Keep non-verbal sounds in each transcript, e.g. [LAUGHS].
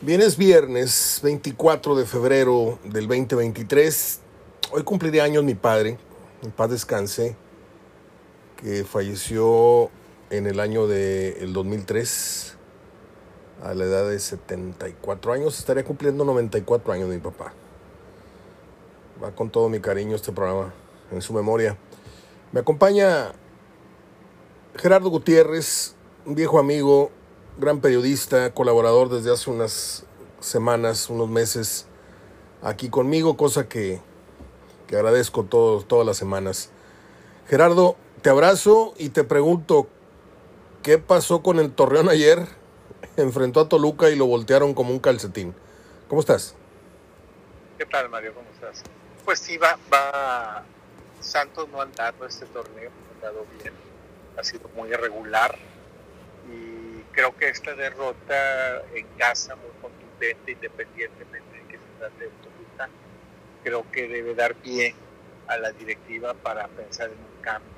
Bien, es viernes 24 de febrero del 2023. Hoy cumpliré años mi padre, en paz descanse, que falleció en el año del de 2003 a la edad de 74 años. Estaría cumpliendo 94 años mi papá. Va con todo mi cariño este programa en su memoria. Me acompaña Gerardo Gutiérrez, un viejo amigo, gran periodista, colaborador desde hace unas semanas, unos meses, aquí conmigo, cosa que, que agradezco todas las semanas. Gerardo, te abrazo y te pregunto, ¿qué pasó con el Torreón ayer? [LAUGHS] Enfrentó a Toluca y lo voltearon como un calcetín. ¿Cómo estás? ¿Qué tal, Mario? ¿Cómo estás? Pues sí, va, va. Santos no ha andado este torneo, ha andado bien, ha sido muy irregular creo que esta derrota en casa muy contundente, independientemente de que se trate de Toluca, creo que debe dar pie a la directiva para pensar en un cambio,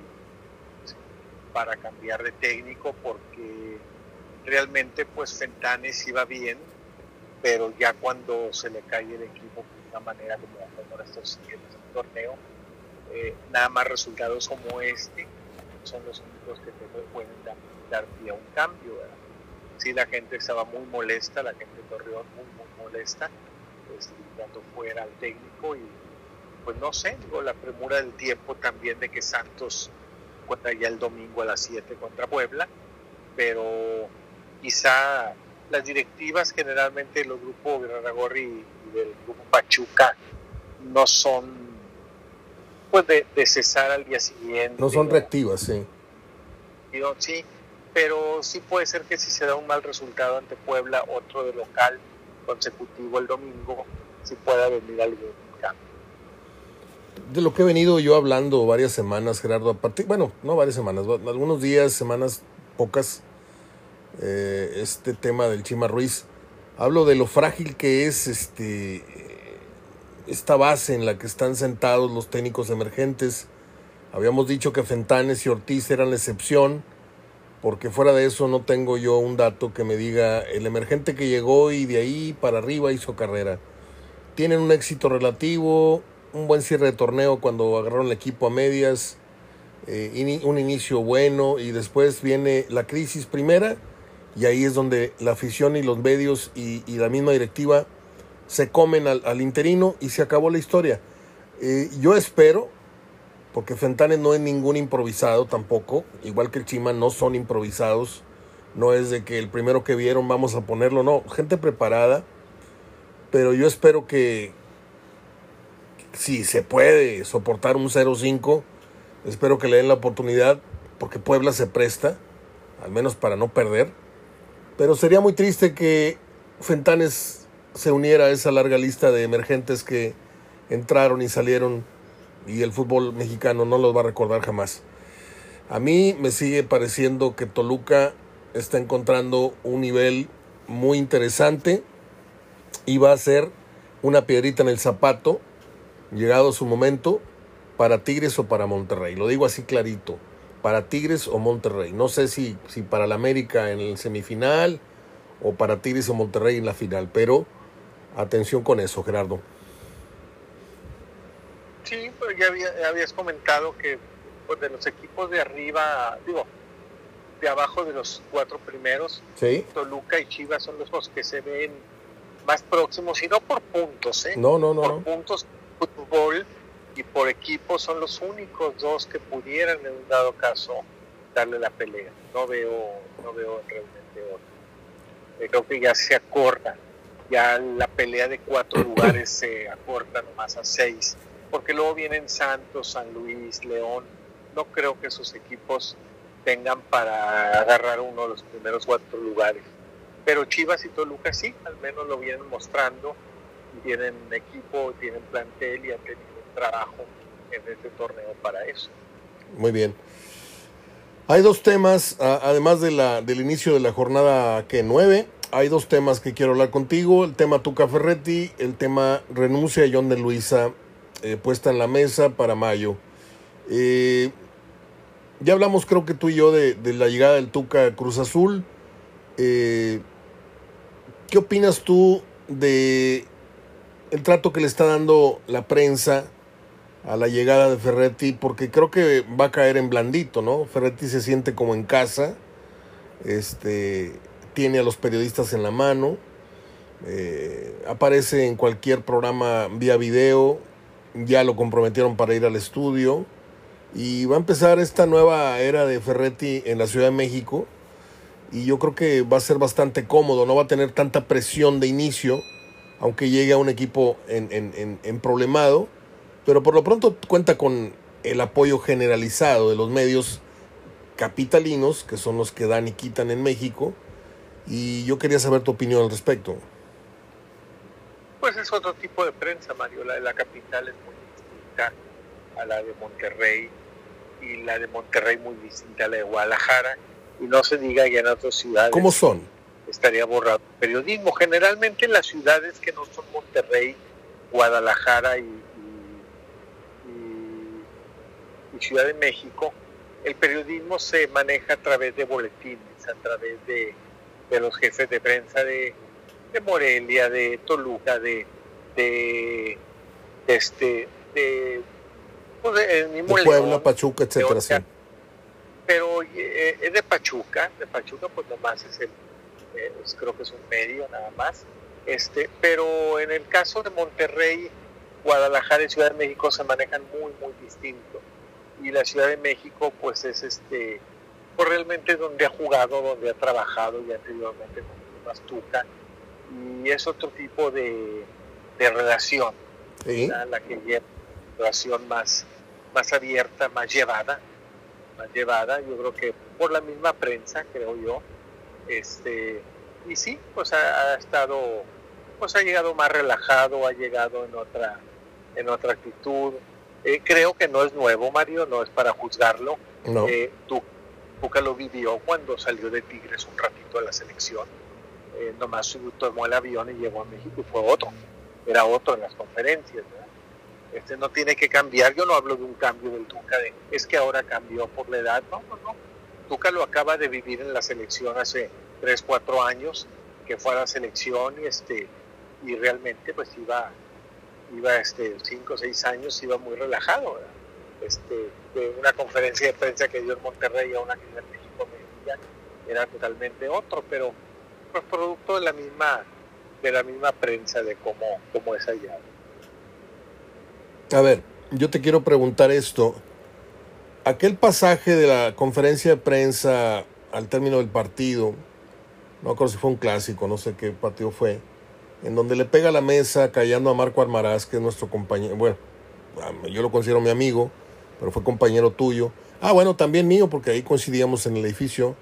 para cambiar de técnico, porque realmente pues Fentanes iba bien, pero ya cuando se le cae el equipo de una manera como ahora estos siguientes el torneo, eh, nada más resultados como este son los únicos que pueden dar, pie a un cambio. ¿verdad? Sí la gente estaba muy molesta, la gente de Torreón muy, muy molesta, pues, cuando fuera al técnico y pues no sé, digo, la premura del tiempo también de que Santos cuenta ya el domingo a las 7 contra Puebla, pero quizá las directivas generalmente los grupos Guerragorri y del grupo Pachuca no son pues de, cesar al día siguiente. No son reactivas, sí. sí, pero sí puede ser que si se da un mal resultado ante Puebla, otro de local consecutivo el domingo, sí pueda venir algún cambio. De lo que he venido yo hablando varias semanas, Gerardo, a bueno, no varias semanas, algunos días, semanas, pocas, eh, este tema del Chima Ruiz. Hablo de lo frágil que es este esta base en la que están sentados los técnicos emergentes. Habíamos dicho que Fentanes y Ortiz eran la excepción porque fuera de eso no tengo yo un dato que me diga el emergente que llegó y de ahí para arriba hizo carrera. Tienen un éxito relativo, un buen cierre de torneo cuando agarraron el equipo a medias, eh, un inicio bueno y después viene la crisis primera y ahí es donde la afición y los medios y, la misma directiva se comen al, interino y se acabó la historia. Eh, yo espero porque Fentanes no es ningún improvisado tampoco, igual que el Chima no son improvisados, no es de que el primero que vieron vamos a ponerlo, no, gente preparada, pero yo espero que si se puede soportar un 0-5, espero que le den la oportunidad, porque Puebla se presta, al menos para no perder, pero sería muy triste que Fentanes se uniera a esa larga lista de emergentes que entraron y salieron y el fútbol mexicano no los va a recordar jamás. A mí me sigue pareciendo que Toluca está encontrando un nivel muy interesante y va a ser una piedrita en el zapato, llegado su momento, para Tigres o para Monterrey. Lo digo así clarito, para Tigres o Monterrey. No sé si, si para la América en el semifinal o para Tigres o Monterrey en la final, pero atención con eso, Gerardo. Sí, pero ya, habías comentado que pues, de los equipos de arriba, digo, de abajo de los cuatro primeros, Toluca y Chivas son los que se ven más próximos, y no por puntos, ¿eh? No, no, no. Por puntos fútbol y por equipo son los únicos dos que pudieran en un dado caso darle la pelea. No veo, no veo realmente otro. Eh, creo que ya se acorta, ya la pelea de cuatro [CLEARS THROAT] lugares se acorta nomás a seis porque luego vienen Santos, San Luis, León. No creo que esos equipos tengan para agarrar uno de los primeros cuatro lugares. Pero Chivas y Toluca sí, al menos lo vienen mostrando. Tienen equipo, tienen plantel y han tenido trabajo en este torneo para eso. Muy bien. Hay dos temas, además de la, del inicio de la jornada que nueve, hay dos temas que quiero hablar contigo. El tema Tuca Ferretti, el tema renuncia a John de Luisa eh, puesta en la mesa para mayo. Eh, ya hablamos, creo que tú y yo, de, la llegada del Tuca Cruz Azul. Eh, ¿qué opinas tú de el trato que le está dando la prensa a la llegada de Ferretti? Porque creo que va a caer en blandito, ¿no? Ferretti se siente como en casa, este, tiene a los periodistas en la mano, aparece en cualquier programa vía video, ya lo comprometieron para ir al estudio. Y va a empezar esta nueva era de Ferretti en la Ciudad de México. Y yo creo que va a ser bastante cómodo, no va a tener tanta presión de inicio, aunque llegue a un equipo en, en, en, problemado, pero por lo pronto cuenta con el apoyo generalizado de los medios capitalinos, que son los que dan y quitan en México, y yo quería saber tu opinión al respecto. Pues es otro tipo de prensa, Mario, la de la capital es muy distinta a la de Monterrey, y la de Monterrey muy distinta a la de Guadalajara, y no se diga ya en otras ciudades. ¿Cómo son? Estaría borrado. Periodismo, generalmente en las ciudades que no son Monterrey, Guadalajara y, y, Ciudad de México, el periodismo se maneja a través de boletines, a través de, de los jefes de prensa de, de Morelia, de Toluca, de, de, este, de, pues de, Puebla, Pachuca, etcétera. Sí. Pero eh, es de Pachuca, de Pachuca pues nomás es el, eh, creo que es un medio nada más, este, pero en el caso de Monterrey, Guadalajara y Ciudad de México se manejan muy, muy distinto, y la Ciudad de México pues es este, pues realmente donde ha jugado, donde ha trabajado y anteriormente con Pastuca, y es otro tipo de, de relación, la que lleva relación más, más abierta, más llevada, más llevada, yo creo que por la misma prensa, creo yo. Este, y sí, pues ha, estado, pues ha llegado más relajado, ha llegado en otra, en otra actitud. Eh, creo que no es nuevo, Mario, no es para juzgarlo. No. Eh, tú, que lo vivió cuando salió de Tigres un ratito a la selección. Eh, nomás tomó el avión y llegó a México y fue otro. Era otro en las conferencias. Este no tiene que cambiar. Yo no hablo de un cambio del Tuca, de, es que ahora cambió por la edad. No, no, no. Tuca lo acaba de vivir en la selección hace 3, 4 años, que fue a la selección y, este, y realmente pues iba, iba este, 5 o 6 años, iba muy relajado. Este, de una conferencia de prensa que dio en Monterrey a una que dio en México era totalmente otro, pero pues producto de la misma de la misma prensa de cómo, cómo es allá. A ver, yo te quiero preguntar esto. Aquel pasaje de la conferencia de prensa al término del partido, no recuerdo si fue un clásico, no sé qué partido fue, en donde le pega a la mesa callando a Marco Almaraz, que es nuestro compañero, bueno, yo lo considero mi amigo, pero fue compañero tuyo. Ah, bueno, también mío, porque ahí coincidíamos en el edificio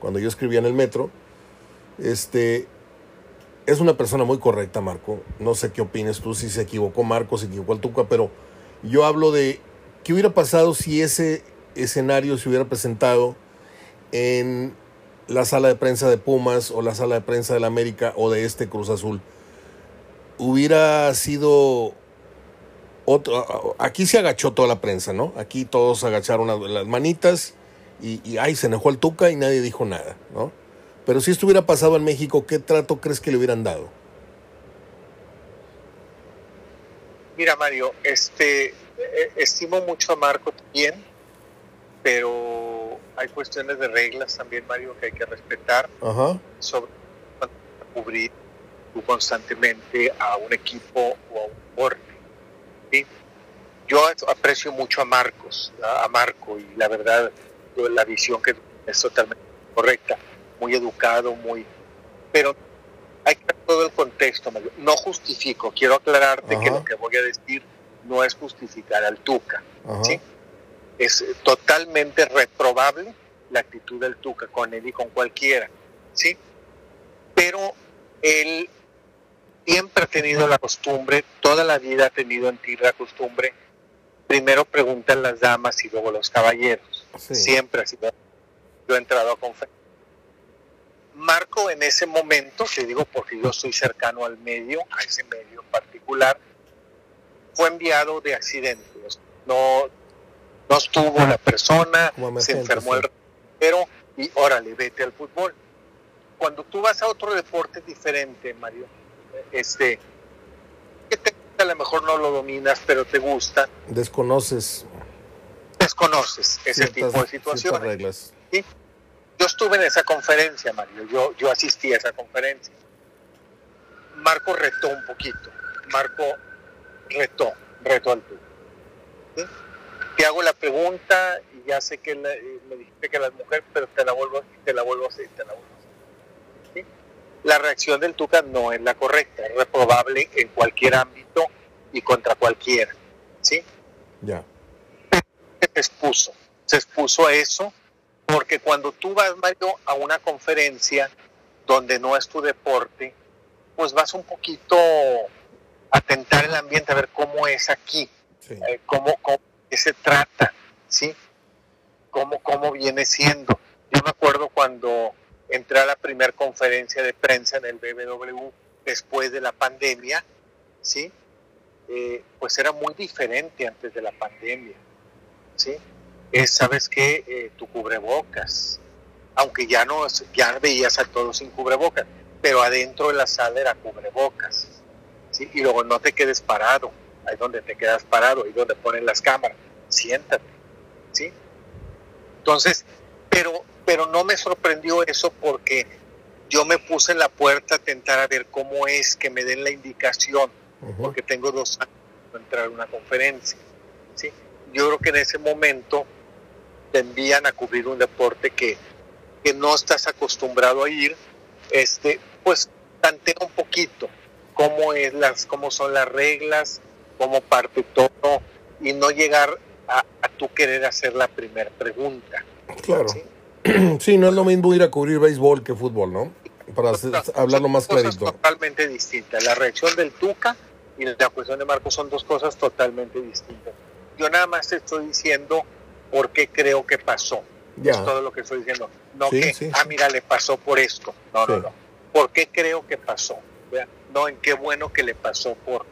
cuando yo escribía en el metro. Este, es una persona muy correcta, Marco. No sé qué opines tú, si se equivocó Marco, se equivocó el Tuca, pero yo hablo de qué hubiera pasado si ese escenario se hubiera presentado en la sala de prensa de Pumas o la sala de prensa de la América o de este Cruz Azul. Hubiera sido otro, aquí se agachó toda la prensa, ¿no? Aquí todos agacharon las manitas y, y ay, se enojó el Tuca y nadie dijo nada, ¿no? Pero si esto hubiera pasado en México, ¿qué trato crees que le hubieran dado? Mira, Mario, este, eh, estimo mucho a Marco también, pero hay cuestiones de reglas también, Mario, que hay que respetar Ajá. sobre cubrir constantemente a un equipo o a un deporte. Yo aprecio mucho a Marcos, a Marco, y la verdad, la visión que es totalmente correcta muy educado, muy... Pero hay que ver todo el contexto, no justifico, quiero aclararte que lo que voy a decir no es justificar al Tuca, ¿sí? Es totalmente reprobable la actitud del Tuca con él y con cualquiera, ¿sí? Pero él siempre ha tenido la costumbre, toda la vida ha tenido en ti la costumbre, primero preguntan las damas y luego los caballeros. Siempre ha sido. Yo he entrado a conferencias Marco en ese momento, te digo porque yo estoy cercano al medio, a ese medio en particular, fue enviado de accidentes. No, no estuvo la persona, se enfermó el pero y órale, vete al fútbol. cuando tú vas a otro deporte diferente, Mario, este, que te, a lo mejor no lo dominas, pero te gusta. Desconoces. Desconoces ese tipo de situaciones. Reglas. ¿sí? Yo estuve en esa conferencia, Mario, yo, yo asistí a esa conferencia. Marco retó un poquito, Marco retó, retó al tú. ¿sí? Te hago la pregunta y ya sé que la, me dijiste que la mujer, pero te la vuelvo, te la vuelvo a hacer, te la vuelvo a hacer. ¿sí? La reacción del Tuca no es la correcta, es reprobable en cualquier ámbito y contra cualquiera. ¿sí? Ya. Se expuso, se expuso a eso porque cuando tú vas, Mario, a una conferencia donde no es tu deporte, pues vas un poquito a tentar el ambiente, a ver cómo es aquí, Sí. eh, cómo, cómo se trata, ¿sí? Cómo, cómo viene siendo. Yo me acuerdo cuando entré a la primera conferencia de prensa en el BBW después de la pandemia, ¿sí? Eh, pues era muy diferente antes de la pandemia, ¿sí? Es, ¿sabes qué? Eh, tu cubrebocas, aunque ya no, ya veías a todos sin cubrebocas, pero adentro de la sala era cubrebocas, ¿sí? Y luego no te quedes parado, ahí donde te quedas parado, ahí donde ponen las cámaras, siéntate, ¿sí? Entonces, pero, pero no me sorprendió eso porque yo me puse en la puerta a tentar a ver cómo es que me den la indicación, porque tengo dos años de entrar a una conferencia, ¿sí? Yo creo que en ese momento te envían a cubrir un deporte que, que no estás acostumbrado a ir, este, pues tantea un poquito cómo es las, cómo son las reglas, cómo parte todo, y no llegar a, a tú querer hacer la primera pregunta. Claro. ¿sí? [CLEARS THROAT] Sí, no es lo mismo ir a cubrir béisbol que fútbol, ¿no? Para hacer- hablarlo más clarito. totalmente distintas. La reacción del Tuca y la cuestión de Marcos son dos cosas totalmente distintas. Yo nada más te estoy diciendo por qué creo que pasó. Ya. Es todo lo que estoy diciendo. No Sí, que, sí, ah, mira, le pasó por esto. No, no, no. ¿Por qué creo que pasó? ¿Verdad? No en qué bueno que le pasó por,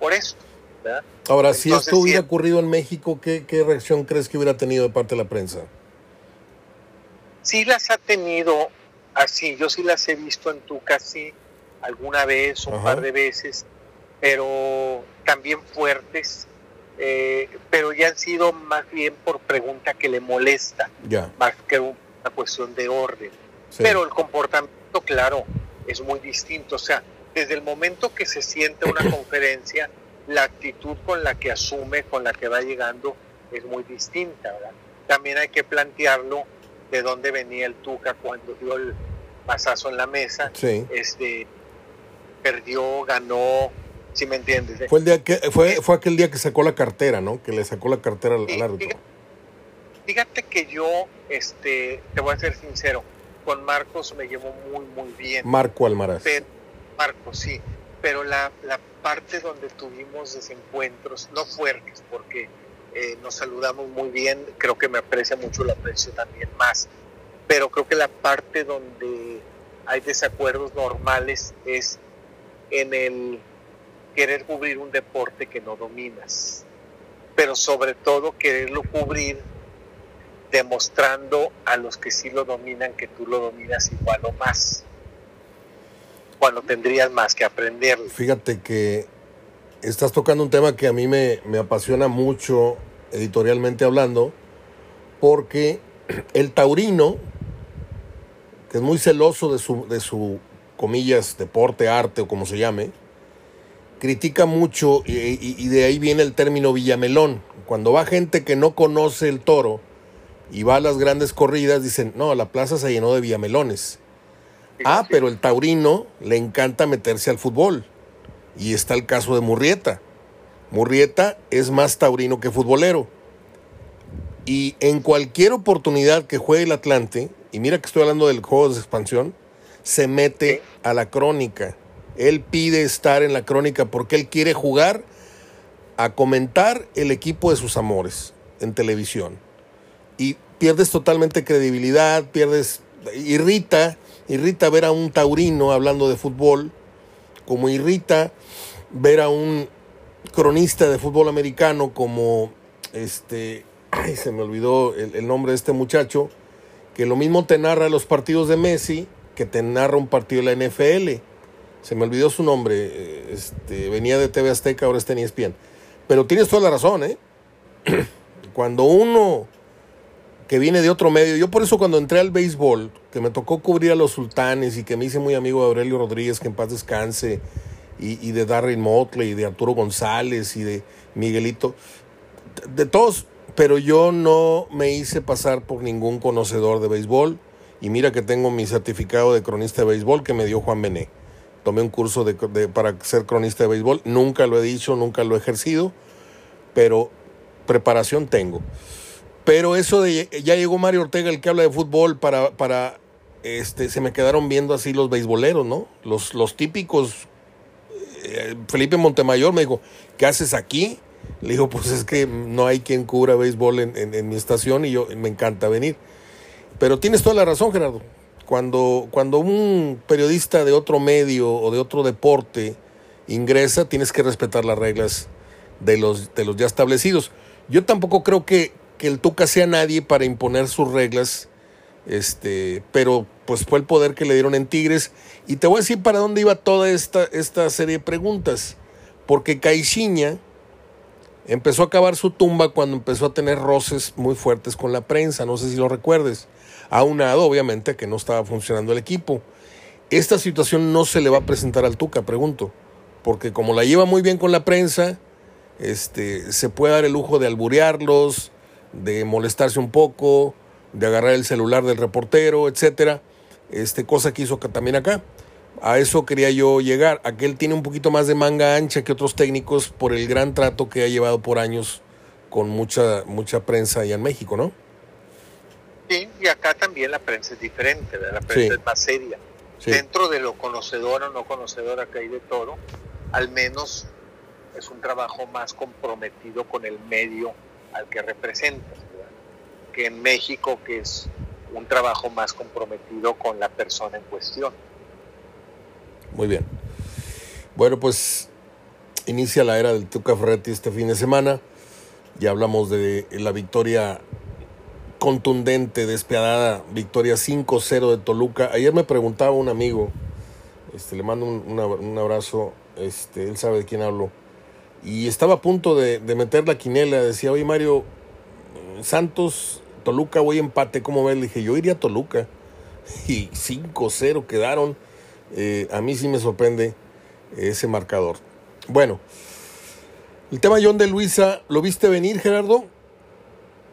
por esto. ¿verdad? Ahora, si esto hubiera ocurrido en México, ¿qué, ¿qué reacción crees que hubiera tenido de parte de la prensa? sí las ha tenido así, yo sí las he visto en tu casi alguna vez, un Ajá. par de veces, pero también fuertes, eh, pero ya han sido más bien por pregunta que le molesta, más que una cuestión de orden. sí. Pero el comportamiento, claro, es muy distinto, o sea, desde el momento que se siente una [CLEARS THROAT] conferencia, la actitud con la que asume, con la que va llegando, es muy distinta, ¿verdad? También hay que plantearlo de dónde venía el Tuca cuando dio el pasazo en la mesa, Sí. este perdió, ganó, si me entiendes. Fue, el día que, fue, fue aquel día que sacó la cartera, ¿no? Que le sacó la cartera al, Sí, al árbitro. fíjate, que yo, este, te voy a ser sincero, con Marcos me llevo muy, muy bien. Marco Almaraz. Pero, Marcos, sí, pero la, la parte donde tuvimos desencuentros, no fuertes, porque eh, nos saludamos muy bien, creo que me aprecia mucho, lo aprecio también más, pero creo que la parte donde hay desacuerdos normales es en el querer cubrir un deporte que no dominas, pero sobre todo quererlo cubrir demostrando a los que sí lo dominan que tú lo dominas igual o más, cuando tendrías más que aprender. Fíjate que estás tocando un tema que a mí me, me apasiona mucho editorialmente hablando, porque el taurino, que es muy celoso de su, de su comillas, deporte, arte o como se llame, critica mucho y, y- y de ahí viene el término Villamelón. Cuando va gente que no conoce el toro y va a las grandes corridas, dicen, no, la plaza se llenó de Villamelones. Ah, pero el taurino le encanta meterse al fútbol. Y está el caso de Murrieta. Murrieta es más taurino que futbolero. Y en cualquier oportunidad que juegue el Atlante, y mira que estoy hablando del juego de expansión, se mete a la crónica. Él pide estar en la crónica porque él quiere jugar a comentar el equipo de sus amores en televisión. Y pierdes totalmente credibilidad, pierdes, irrita, irrita ver a un taurino hablando de fútbol, como irrita ver a un cronista de fútbol americano como este, [CLEARS THROAT] ay, se me olvidó el, el nombre de este muchacho, que lo mismo te narra los partidos de Messi que te narra un partido de la NFL. Se me olvidó su nombre. eh, Este, venía de TV Azteca, ahora está en ESPN. Pero tienes toda la razón, ¿eh? [CLEARS THROAT] Cuando uno que viene de otro medio, yo por eso cuando entré al béisbol, que me tocó cubrir a los sultanes y que me hice muy amigo de Aurelio Rodríguez, que en paz descanse, y, de Darren Motley, y de Arturo González, y de Miguelito, de todos, pero yo no me hice pasar por ningún conocedor de béisbol. Y mira que tengo mi certificado de cronista de béisbol que me dio Juan Bené. Tomé un curso de, para ser cronista de béisbol. Nunca lo he dicho, nunca lo he ejercido, pero preparación tengo. Pero eso de ya llegó Mario Ortega, el que habla de fútbol, para, para este, se me quedaron viendo así los beisboleros, ¿no? Los, los típicos. eh, Felipe Montemayor me dijo, ¿qué haces aquí? Le digo, pues es que no hay quien cubra béisbol en, en- en mi estación y yo me encanta venir. Pero tienes toda la razón, Gerardo. Cuando, cuando un periodista de otro medio o de otro deporte ingresa, tienes que respetar las reglas de los, de los ya establecidos. Yo tampoco creo que, que el Tuca sea nadie para imponer sus reglas, este, pero pues fue el poder que le dieron en Tigres. Y te voy a decir para dónde iba toda esta, esta serie de preguntas. Porque Caixinha empezó a cavar su tumba cuando empezó a tener roces muy fuertes con la prensa, no sé si lo recuerdes. Aunado, obviamente, a que no estaba funcionando el equipo. Esta situación no se le va a presentar al Tuca, pregunto. Porque como la lleva muy bien con la prensa, este, se puede dar el lujo de alburearlos, de molestarse un poco, de agarrar el celular del reportero, etcétera. Este, cosa que hizo que también acá. A eso quería yo llegar. Aquel tiene un poquito más de manga ancha que otros técnicos por el gran trato que ha llevado por años con mucha, mucha prensa allá en México, ¿no? Sí, y acá también la prensa es diferente, ¿verdad? la prensa Sí. es más seria. Sí. Dentro de lo conocedor o no conocedor que hay de todo, al menos es un trabajo más comprometido con el medio al que representas, ¿verdad? que en México, que es un trabajo más comprometido con la persona en cuestión. Muy bien. Bueno, pues inicia la era del Tuca Ferretti este fin de semana. Ya hablamos de la victoria contundente, despiadada, victoria 5-0 de Toluca. Ayer me preguntaba un amigo, este, le mando un, un abrazo, este, él sabe de quién hablo, y estaba a punto de, de meter la quinela, decía, oye Mario, Santos, Toluca, voy empate, ¿cómo ves? Le dije, yo iría a Toluca. [LAUGHS] Y 5-0 quedaron. Eh, a mí sí me sorprende ese marcador. Bueno, el tema John de Luisa, ¿lo viste venir, Gerardo?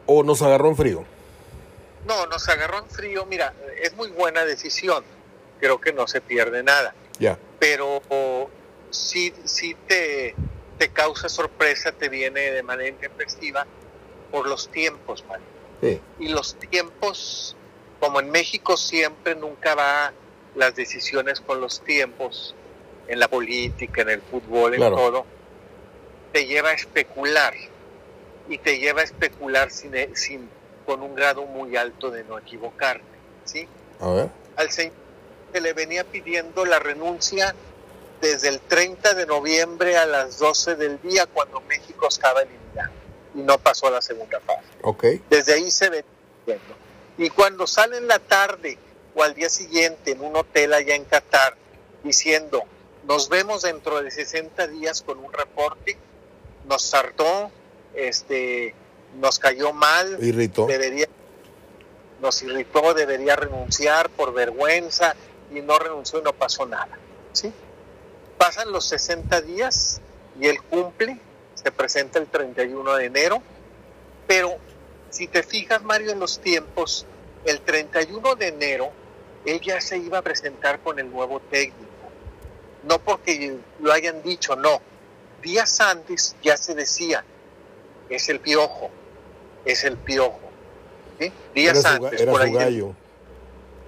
¿O nos agarró en frío? No, nos agarró en frío, mira, es muy buena decisión, creo que no se pierde nada. Ya, pero sí, sí te, te causa sorpresa, te viene de manera intempestiva por los tiempos, man. sí, Y los tiempos, como en México siempre, nunca va las decisiones con los tiempos, en la política, en el fútbol, Claro. en todo, te lleva a especular. Y te lleva a especular sin, sin, con un grado muy alto de no equivocarte, ¿sí? a ver. al señor se le venía pidiendo la renuncia desde el 30 de noviembre a las 12 del día cuando México estaba eliminado y no pasó a la segunda fase. Ok, Desde ahí se venía pidiendo. Y cuando sale en la tarde o al día siguiente en un hotel allá en Qatar diciendo nos vemos dentro de 60 días con un reporte, nos hartó, este, nos cayó mal, irritó. debería nos irritó, debería renunciar por vergüenza y no renunció y no pasó nada. ¿sí? Pasan los 60 días y él cumple, se presenta el 31 de enero, pero si te fijas Mario en los tiempos, el 31 de enero él ya se iba a presentar con el nuevo técnico, no porque lo hayan dicho, no, días antes ya se decía, es el piojo, es el piojo. ¿sí? Días Era su, ga- antes, era por ahí gallo.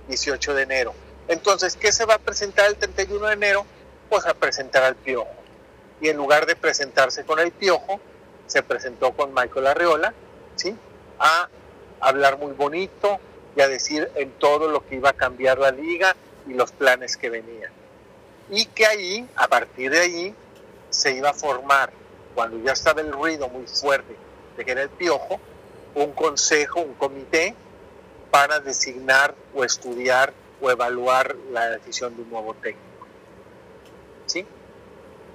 18 de enero. Entonces, ¿qué se va a presentar el 31 de enero? Pues a presentar al piojo. Y en lugar de presentarse con el piojo, se presentó con Michael Arreola, ¿sí? A hablar muy bonito y a decir en todo lo que iba a cambiar la liga y los planes que venían. Y que ahí, a partir de ahí, se iba a formar, cuando ya estaba el ruido muy fuerte de que era el piojo, un consejo, un comité para designar o estudiar o evaluar la decisión de un nuevo técnico. ¿Sí?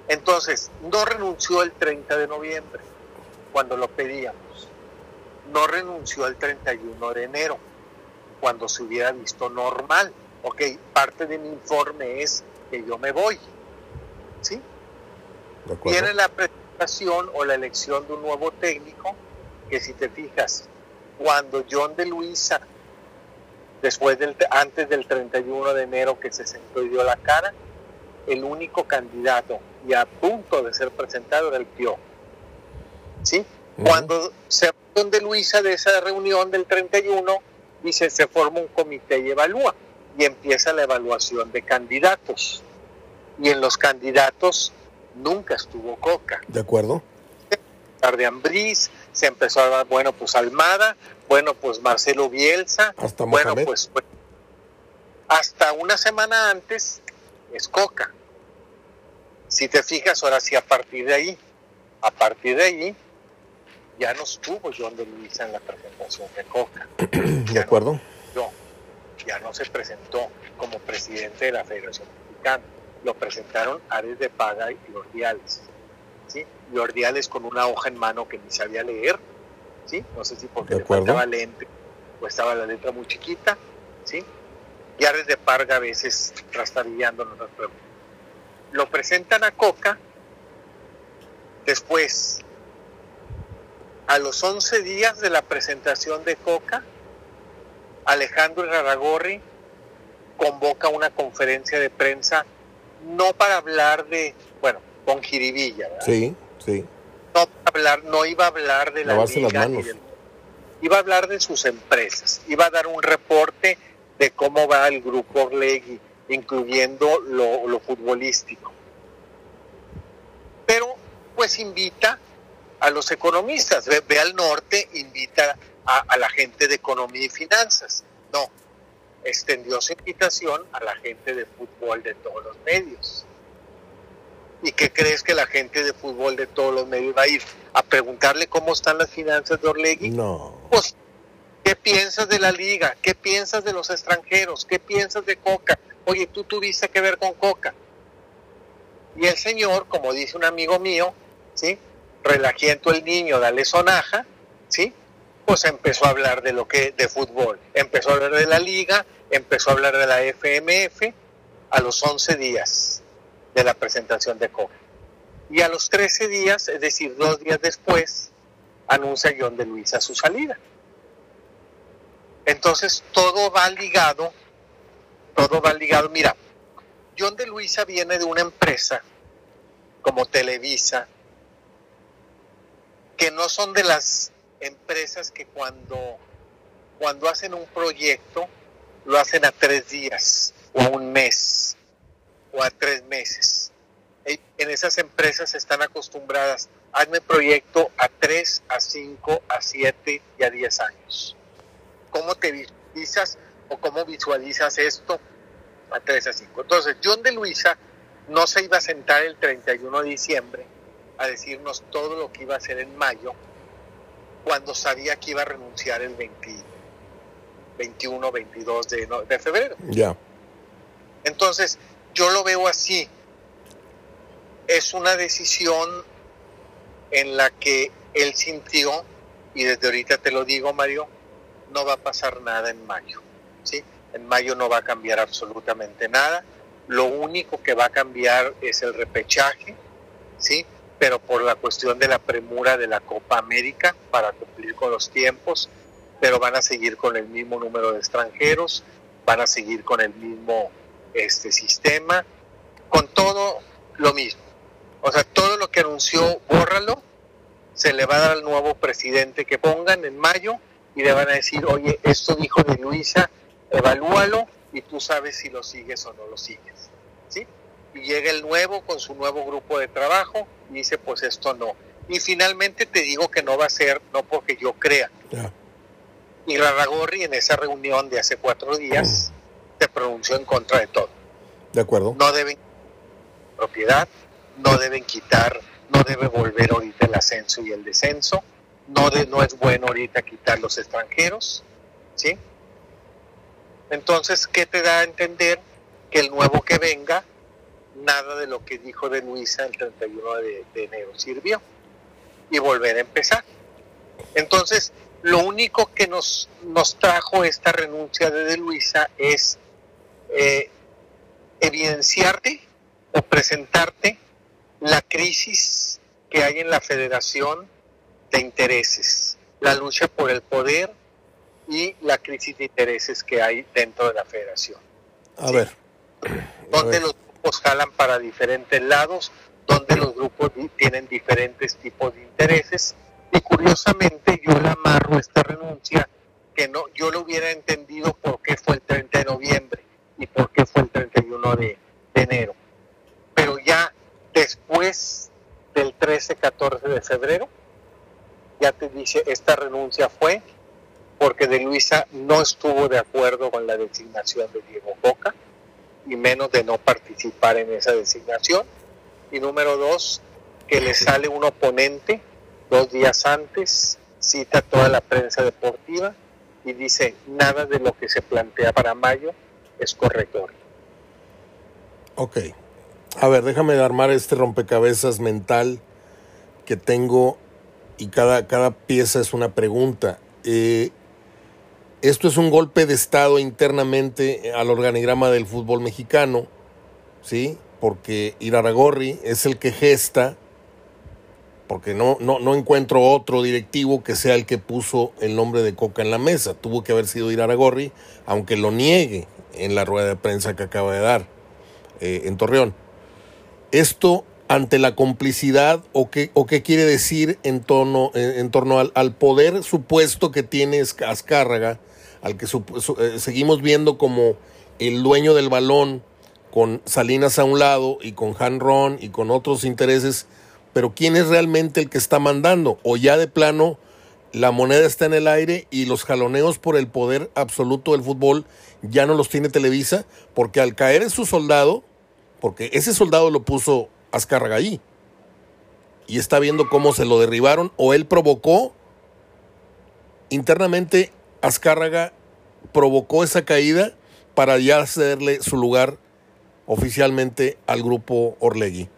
Entonces, no renunció el 30 de noviembre, cuando lo pedíamos. No renunció el 31 de enero, cuando se hubiera visto normal. Ok, parte de mi informe es que yo me voy. ¿Sí? Tiene la presentación o la elección de un nuevo técnico, que si te fijas, cuando John de Luisa, después del, antes del 31 de enero que se sentó y dio la cara, el único candidato y a punto de ser presentado era el Pío. ¿Sí? Cuando se John de Luisa de esa reunión del 31, dice, se forma un comité y evalúa, y empieza la evaluación de candidatos. Y en los candidatos nunca estuvo Coca. De acuerdo. De Ambriz, se empezó a dar, bueno, pues Almada, bueno, pues Marcelo Bielsa, hasta bueno, pues, pues, hasta una semana antes es Coca. Si te fijas, ahora sí, a partir de ahí, a partir de ahí, ya no estuvo John de Luisa en la presentación de Coca. [CLEARS THROAT] de acuerdo. No, ya no se presentó como presidente de la Federación Mexicana lo presentaron Ares de Paga y Lordiales. ¿sí? Lordiales con una hoja en mano que ni sabía leer, ¿sí? no sé si porque le faltaba lente o estaba la letra muy chiquita, ¿sí? y Ares de Parga a veces trastabillando Lo presentan a Coca, después, a los 11 días de la presentación de Coca, Alejandro Raragorri convoca una conferencia de prensa no para hablar de, bueno, con jiribilla, ¿verdad? Sí, sí. No, hablar, no iba a hablar de la liga, iba a hablar de sus empresas, iba a dar un reporte de cómo va el grupo Orlegui, incluyendo lo, futbolístico. Pero pues invita a los economistas, ve, al norte, invita a, a, la gente de economía y finanzas. No, extendió su invitación a la gente de fútbol de todos los medios. ¿Y qué crees que la gente de fútbol de todos los medios va a ir? ¿A preguntarle cómo están las finanzas de Orlegui? No. Pues, ¿qué piensas de la liga? ¿Qué piensas de los extranjeros? ¿Qué piensas de Coca? Oye, tú tuviste que ver con Coca. Y el señor, como dice un amigo mío, ¿sí? Relajiento el niño, dale sonaja, ¿sí? pues empezó a hablar de lo que de fútbol, empezó a hablar de la liga, empezó a hablar de la FMF a los 11 días de la presentación de Coca. Y a los 13 días, es decir, dos días después, anuncia John de Luisa su salida. Entonces todo va ligado, todo va ligado. Mira, John de Luisa viene de una empresa como Televisa, que no son de las empresas que cuando, cuando hacen un proyecto lo hacen a tres días o a un mes o a tres meses. En esas empresas están acostumbradas, hazme proyecto a tres, a cinco, a siete y a diez años. ¿Cómo te visualizas o cómo visualizas esto a tres a cinco? Entonces, John de Luisa no se iba a sentar el 31 de diciembre a decirnos todo lo que iba a hacer en mayo, cuando sabía que iba a renunciar el 21, 22 de, de febrero. Ya. Entonces, yo lo veo así. Es una decisión en la que él sintió, y desde ahorita te lo digo, Mario, no va a pasar nada en mayo. ¿sí? En mayo no va a cambiar absolutamente nada. Lo único que va a cambiar es el repechaje, ¿sí? pero por la cuestión de la premura de la Copa América para cumplir con los tiempos, pero van a seguir con el mismo número de extranjeros, van a seguir con el mismo este sistema, con todo lo mismo. O sea, todo lo que anunció, bórralo, se le va a dar al nuevo presidente que pongan en mayo y le van a decir, oye, esto dijo de Luisa, evalúalo y tú sabes si lo sigues o no lo sigues. ¿Sí? Y llega el nuevo con su nuevo grupo de trabajo dice, pues esto no. Y finalmente te digo que no va a ser, no porque yo crea. Y Raragorri en esa reunión de hace cuatro días se pronunció en contra de todo. De acuerdo. No deben propiedad, no deben quitar, no debe volver ahorita el ascenso y el descenso, no, de, no es bueno ahorita quitar los extranjeros, ¿sí? Entonces, ¿qué te da a entender? Que el nuevo que venga, nada de lo que dijo de Luisa el 31 de, enero sirvió. Y volver a empezar. Entonces, lo único que nos, nos trajo esta renuncia de, de Luisa es eh, evidenciarte o presentarte la crisis que hay en la federación de intereses, la lucha por el poder y la crisis de intereses que hay dentro de la federación. A ver. Donde los grupos jalan para diferentes lados, donde los grupos tienen diferentes tipos de intereses y curiosamente yo le amarro esta renuncia que no yo lo hubiera entendido por qué fue el 30 de noviembre y por qué fue el 31 de enero. Pero ya después del 13-14 de febrero, ya te dice, esta renuncia fue porque de Luisa no estuvo de acuerdo con la designación de Diego Boca, y menos de no participar en esa designación. Y número dos, que le sale un oponente dos días antes, cita toda la prensa deportiva y dice, nada de lo que se plantea para mayo es correcto. Ok. A ver, déjame armar este rompecabezas mental que tengo y cada, cada pieza es una pregunta. Eh, esto es un golpe de Estado internamente al organigrama del fútbol mexicano, ¿sí? Porque Iraragorri es el que gesta, porque no, no, no encuentro otro directivo que sea el que puso el nombre de Coca en la mesa. Tuvo que haber sido Iraragorri, aunque lo niegue en la rueda de prensa que acaba de dar eh, en Torreón. Esto ante la complicidad o qué, o qué quiere decir en, torno, en, torno al, al, poder supuesto que tiene Azcárraga, al que eh, seguimos viendo como el dueño del balón con Salinas a un lado y con Han Ron y con otros intereses, pero ¿quién es realmente el que está mandando? O ya de plano la moneda está en el aire y los jaloneos por el poder absoluto del fútbol ya no los tiene Televisa, porque al caer en su soldado, porque ese soldado lo puso Azcárraga ahí. Y está viendo cómo se lo derribaron o él provocó. Internamente Azcárraga provocó esa caída para ya cederle su lugar oficialmente al grupo Orlegui.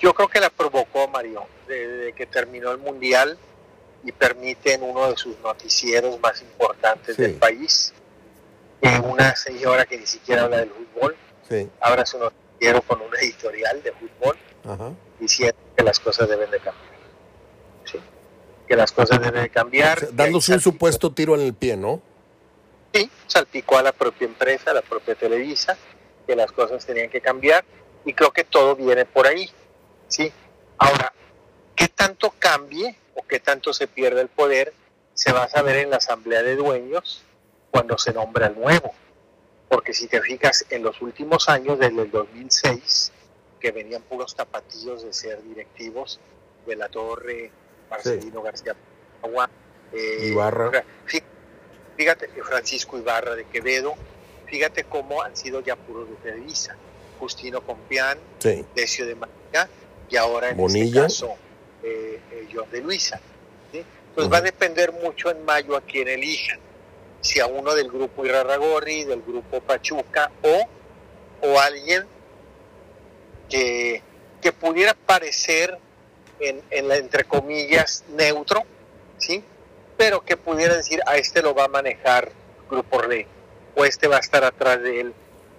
Yo creo que la provocó Mario, desde que terminó el Mundial y permite en uno de sus noticieros más importantes del país, una señora que ni siquiera habla del fútbol, sí. abra su noticiero con un editorial de fútbol diciendo que las cosas deben de cambiar. Que las cosas deben de cambiar. dándose un supuesto tiro en el pie, ¿no? Sí, salpicó a la propia empresa, a la propia Televisa, que las cosas tenían que cambiar y creo que todo viene por ahí. ¿sí? Ahora, ¿qué tanto cambie o qué tanto se pierde el poder? Se va a saber en la asamblea de dueños cuando se nombra el nuevo porque si te fijas en los últimos años, desde el 2006, que venían puros tapatillos de ser directivos de la Torre, Marcelino García Agua, eh, Ibarra. Fíjate, Francisco Ibarra de Quevedo, fíjate cómo han sido ya puros de Televisa. Justino Compián, Decio de María y ahora en este caso eh, eh, John de Luisa. Entonces va a depender mucho en mayo a quién elijan si a uno del grupo Irarragorri, del grupo Pachuca o, o alguien que, que pudiera parecer en, la entre comillas neutro, ¿sí? pero que pudiera decir a este lo va a manejar Grupo Rey o este va a estar atrás de él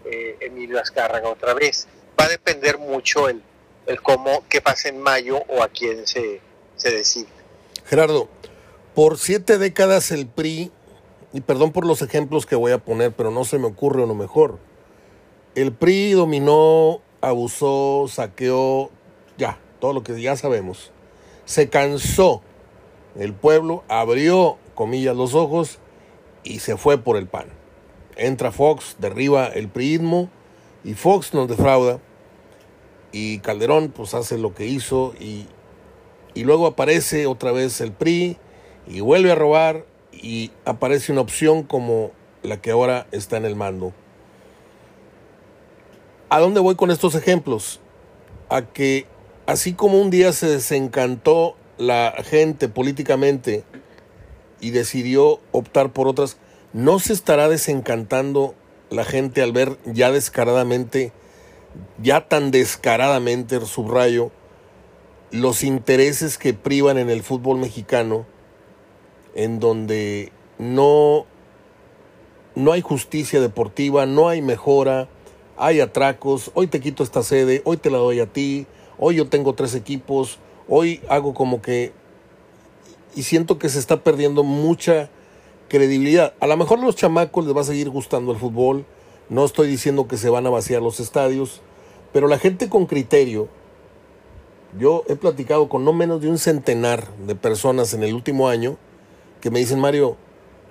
eh, Emilio Azcárraga otra vez. Va a depender mucho el, el cómo, qué pasa en mayo o a quién se, se decide. Gerardo, por siete décadas el PRI y perdón por los ejemplos que voy a poner, pero no se me ocurre uno mejor. El PRI dominó, abusó, saqueó, ya, todo lo que ya sabemos. Se cansó. El pueblo abrió, comillas, los ojos y se fue por el pan. Entra Fox, derriba el priismo y Fox nos defrauda. Y Calderón pues hace lo que hizo y, y luego aparece otra vez el PRI y vuelve a robar y aparece una opción como la que ahora está en el mando. ¿A dónde voy con estos ejemplos? A que así como un día se desencantó la gente políticamente y decidió optar por otras, ¿no se estará desencantando la gente al ver ya descaradamente, ya tan descaradamente, subrayo, los intereses que privan en el fútbol mexicano, en donde no, no hay justicia deportiva, no hay mejora, hay atracos, hoy te quito esta sede, hoy te la doy a ti, hoy yo tengo tres equipos, hoy hago como que... Y siento que se está perdiendo mucha credibilidad. A lo mejor a los chamacos les va a seguir gustando el fútbol, no estoy diciendo que se van a vaciar los estadios, pero la gente con criterio, yo he platicado con no menos de un centenar de personas en el último año que me dicen, Mario,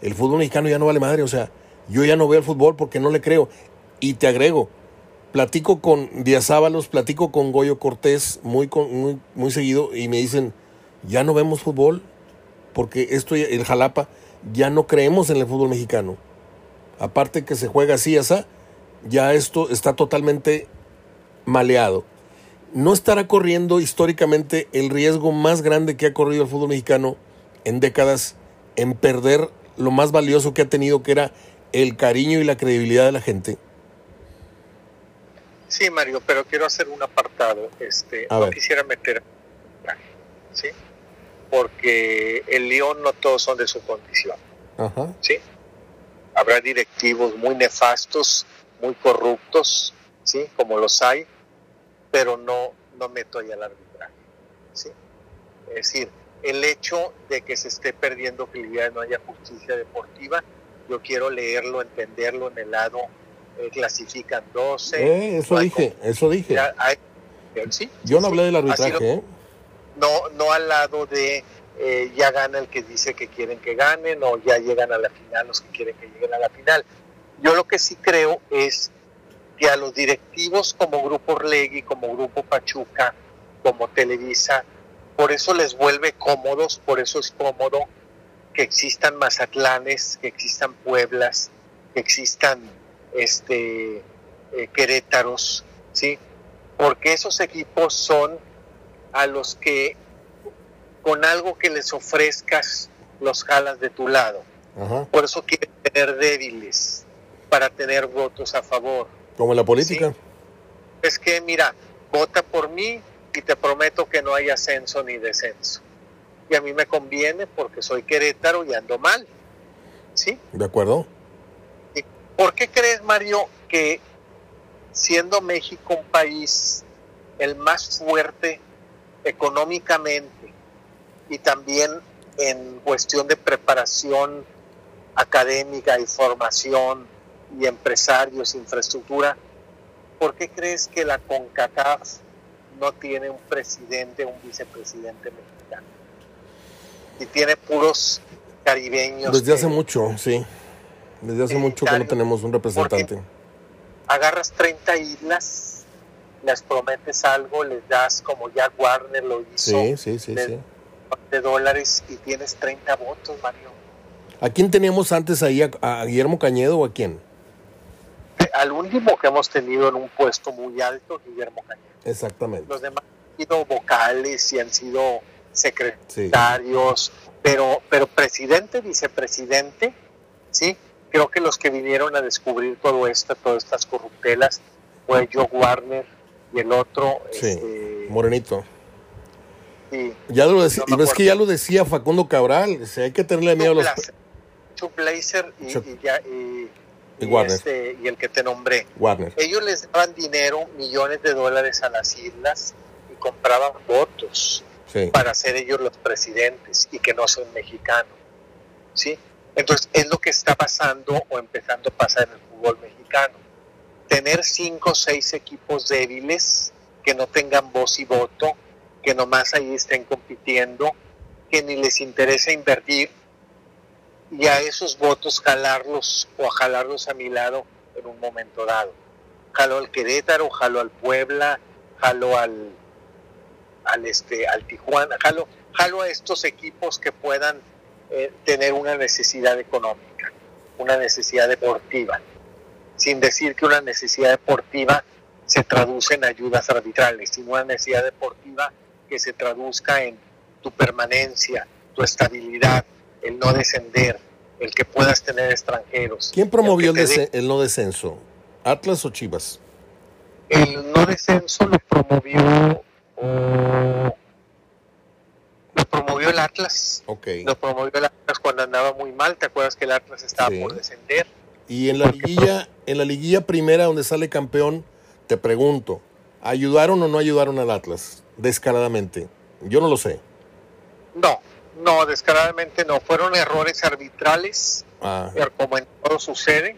el fútbol mexicano ya no vale madre, o sea, yo ya no veo el fútbol porque no le creo. Y te agrego, platico con Díaz Ábalos, platico con Goyo Cortés muy, muy, muy seguido y me dicen, ya no vemos fútbol porque esto, el Jalapa, ya no creemos en el fútbol mexicano. Aparte que se juega así, asa, ya esto está totalmente maleado. No estará corriendo históricamente el riesgo más grande que ha corrido el fútbol mexicano en décadas en perder lo más valioso que ha tenido, que era el cariño y la credibilidad de la gente. Sí, Mario, pero quiero hacer un apartado. Este, no quisiera meter, ¿sí? Porque el León no todos son de su condición, ¿sí? Habrá directivos muy nefastos, muy corruptos, ¿sí? Como los hay, pero no, no meto ahí al arbitraje, ¿sí? Es decir, el hecho de que se esté perdiendo que no haya justicia deportiva, yo quiero leerlo, entenderlo en el lado, eh, clasifican 12. Eh, eso dije, eso dije. Yo no hablé del arbitraje. ¿eh? No, no al lado de ya gana el que dice que quieren que ganen o ya llegan a la final los que quieren que lleguen a la final. Yo lo que sí creo es que a los directivos como Grupo Orlegui, como Grupo Pachuca, como Televisa, por eso les vuelve cómodos, por eso es cómodo que existan Mazatlanes, que existan Pueblas, que existan este, eh, Querétaros, ¿sí? Porque esos equipos son a los que con algo que les ofrezcas los jalas de tu lado. Por eso quieren tener débiles, para tener votos a favor. Como en la política. Es que, mira, vota por mí, y te prometo que no hay ascenso ni descenso. Y a mí me conviene porque soy Querétaro y ando mal. ¿Sí? De acuerdo. ¿Por qué crees, Mario, que siendo México un país el más fuerte económicamente y también en cuestión de preparación académica y formación y empresarios, infraestructura, ¿por qué crees que la CONCACAF no tiene un presidente, un vicepresidente mexicano. Y tiene puros caribeños. Desde hace mucho, sí. Desde hace mucho que no tenemos un representante. Agarras 30 islas, les prometes algo, les das como ya Warner lo hizo. Sí, sí, sí. De, de dólares y tienes 30 votos, Mario. ¿A quién teníamos antes ahí? ¿A, Guillermo Cañedo o a quién? Al último que hemos tenido en un puesto muy alto, Guillermo Cañedo. Exactamente. Los demás han sido vocales y han sido secretarios, pero, pero presidente, vicepresidente, ¿sí? Creo que los que vinieron a descubrir todo esto, todas estas corruptelas, fue Joe Warner y el otro. Sí, este, Morenito. Sí, ya lo decía, y ves que ya lo decía Facundo Cabral, hay que tenerle miedo a los... Blazer y, y, y, este, y, el que te nombré. Warner. Ellos les daban dinero, millones de dólares a las islas y compraban votos para ser ellos los presidentes y que no son mexicanos. ¿sí? Entonces es lo que está pasando o empezando a pasar en el fútbol mexicano. Tener cinco o seis equipos débiles que no tengan voz y voto, que nomás ahí estén compitiendo, que ni les interesa invertir y a esos votos jalarlos o a jalarlos a mi lado en un momento dado. Jalo al Querétaro, jalo al Puebla, jalo al, al, este, al Tijuana, jalo, jalo a estos equipos que puedan eh, tener una necesidad económica, una necesidad deportiva, sin decir que una necesidad deportiva se traduce en ayudas arbitrales, sino una necesidad deportiva que se traduzca en tu permanencia, tu estabilidad, el no descender, el que puedas tener extranjeros. ¿Quién promovió el, el no descenso? ¿Atlas o Chivas? El no descenso lo promovió lo promovió el Atlas. Okay. Lo promovió el Atlas cuando andaba muy mal. ¿Te acuerdas que el Atlas estaba por descender? Y en la liguilla, en la liguilla primera donde sale campeón, te pregunto, ¿ayudaron o no ayudaron al Atlas? Descaradamente. Yo no lo sé. No, no, descaradamente no. Fueron errores arbitrales, ah. como en todo sucede.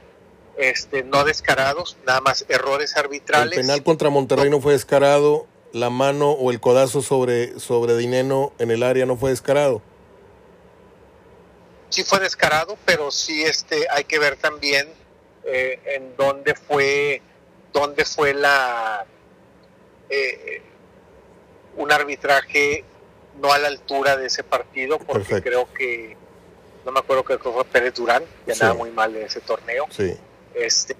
Este, no descarados, nada más errores arbitrales. El penal contra Monterrey no fue descarado, la mano o el codazo sobre, sobre Dineno en el área no fue descarado. Sí fue descarado, pero sí este, hay que ver también eh, en dónde fue, dónde fue la eh, un arbitraje no a la altura de ese partido, porque creo que no me acuerdo que fue Pérez Durán, que andaba muy mal en ese torneo. Sí. Este,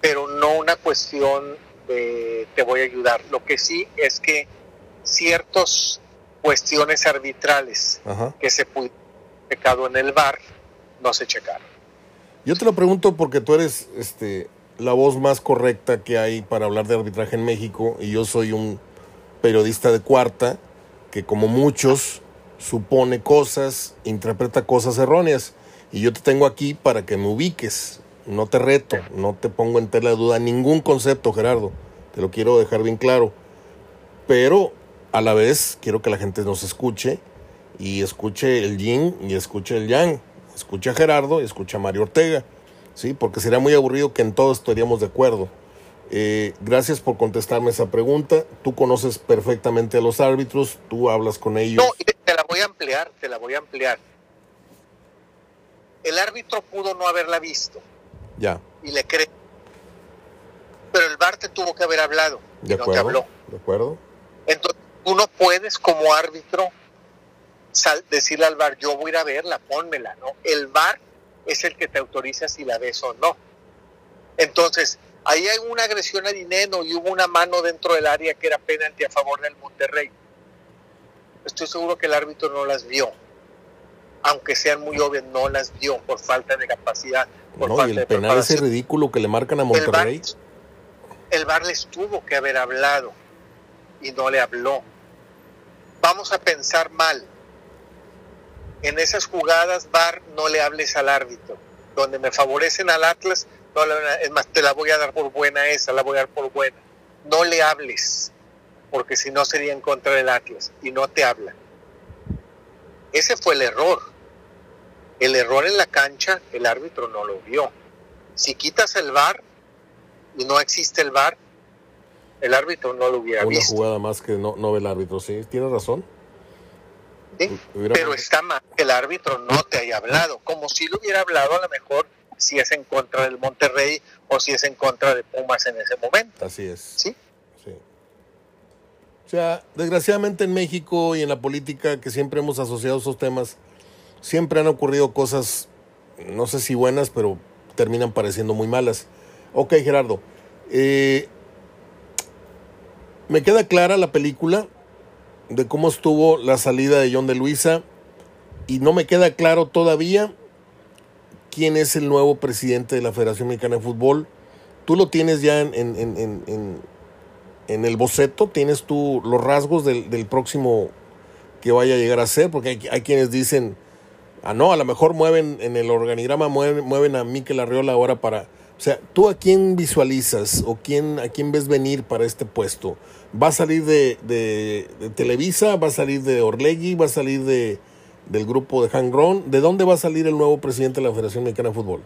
pero no una cuestión de te voy a ayudar. Lo que sí es que ciertas cuestiones arbitrales que se pudieron pecado en el bar no se checaron. Yo te lo pregunto porque tú eres este la voz más correcta que hay para hablar de arbitraje en México y yo soy un periodista de cuarta que como muchos supone cosas, interpreta cosas erróneas y yo te tengo aquí para que me ubiques no te reto, no te pongo en tela de duda ningún concepto, Gerardo. Te lo quiero dejar bien claro. Pero a la vez quiero que la gente nos escuche y escuche el yin y escuche el yang. Escucha a Gerardo y escucha a Mario Ortega. ¿sí? Porque sería muy aburrido que en todo estaríamos de acuerdo. Eh, gracias por contestarme esa pregunta. Tú conoces perfectamente a los árbitros, tú hablas con ellos. No, te la voy a ampliar, te la voy a ampliar. El árbitro pudo no haberla visto ya. Y le cree. Pero el bar te tuvo que haber hablado. De acuerdo. No te habló. De acuerdo. Entonces, tú no puedes como árbitro decirle al bar, yo voy a ir a verla, pónmela, ¿no? El bar es el que te autoriza si la ves o no. Entonces, ahí hay una agresión a dinero y hubo una mano dentro del área que era penalti a favor del Monterrey. Estoy seguro que el árbitro no las vio. Aunque sean muy obvias, no las vio por falta de capacidad no, y el penal ese ridículo que le marcan a Monterrey. El bar, les tuvo que haber hablado y no le habló. Vamos a pensar mal. En esas jugadas, VAR, no le hables al árbitro. Donde me favorecen al Atlas, no es más, te la voy a dar por buena esa, la voy a dar por buena. No le hables, porque si no sería en contra del Atlas, y no te habla. Ese fue el error el error en la cancha, el árbitro no lo vio. Si quitas el VAR y no existe el VAR, el árbitro no lo hubiera visto. Una jugada más que no, no ve el árbitro, sí, tiene razón. Pero está mal que el árbitro no te haya hablado, como si lo hubiera hablado a lo mejor si es en contra del Monterrey o si es en contra de Pumas en ese momento. Así es. ¿Sí? Sí. O sea, desgraciadamente en México y en la política que siempre hemos asociado esos temas, siempre han ocurrido cosas, no sé si buenas, pero terminan pareciendo muy malas. Ok, Gerardo. Eh, me queda clara la película de cómo estuvo la salida de John de Luisa y no me queda claro todavía quién es el nuevo presidente de la Federación Mexicana de Fútbol. Tú lo tienes ya en, en, en, en el boceto, tienes tú los rasgos del, del, próximo que vaya a llegar a ser, porque hay, hay quienes dicen Ah, no, a lo mejor mueven en el organigrama, mueven, mueven a Miquel Arriola ahora para... O sea, ¿tú a quién visualizas o quién, a quién ves venir para este puesto? ¿Va a salir de, de, Televisa? ¿Va a salir de Orlegui? ¿Va a salir de, del grupo de Hangron? ¿De dónde va a salir el nuevo presidente de la Federación Mexicana de Fútbol?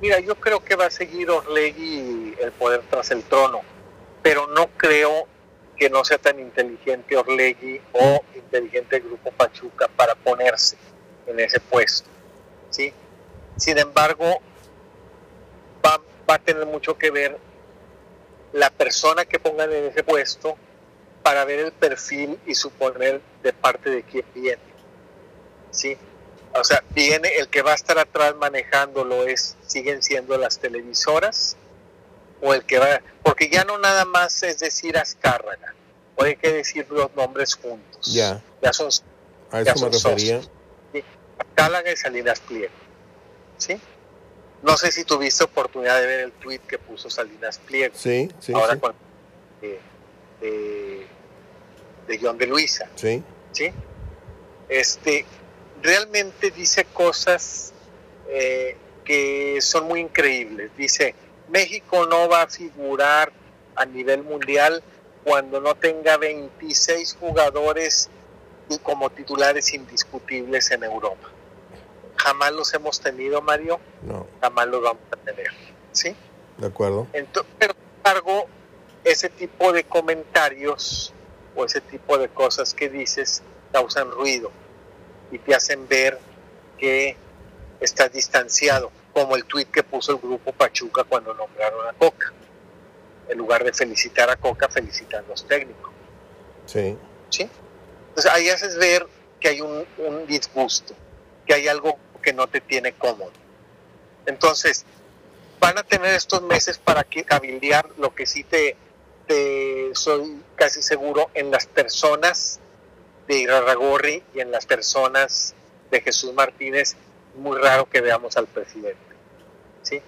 Mira, yo creo que va a seguir Orlegui el poder tras el trono, pero no creo que no sea tan inteligente Orlegui o inteligente el grupo Pachuca para ponerse en ese puesto. ¿sí? Sin embargo, va, a tener mucho que ver la persona que pongan en ese puesto para ver el perfil y suponer de parte de quién viene. ¿Sí? O sea, viene el que va a estar atrás manejándolo es siguen siendo las televisoras o el que va, porque ya no nada más es decir Azcárraga, o hay que decir los nombres juntos. Ya. Ya son a eso me refería. Y Salinas Pliego. ¿Sí? No sé si tuviste oportunidad de ver el tweet que puso Salinas Pliego. Sí, sí. Ahora sí. con de, de, de John de Luisa. Sí. ¿sí? Este, realmente dice cosas eh, que son muy increíbles. Dice, México no va a figurar a nivel mundial cuando no tenga 26 jugadores y como titulares indiscutibles en Europa. Jamás los hemos tenido, Mario, No, jamás los vamos a tener. ¿sí? de acuerdo. Pero sin embargo, ese tipo de comentarios o ese tipo de cosas que dices causan ruido y te hacen ver que estás distanciado, como el tuit que puso el grupo Pachuca cuando nombraron a Coca. En lugar de felicitar a Coca, felicitan a los técnicos. Sí. ¿sí? Entonces ahí haces ver que hay un, un disgusto, que hay algo que no te tiene cómodo. Entonces, van a tener estos meses para que cabildear lo que sí te, te soy casi seguro en las personas de Irarragorri y en las personas de Jesús Martínez, muy raro que veamos al presidente. ¿sí?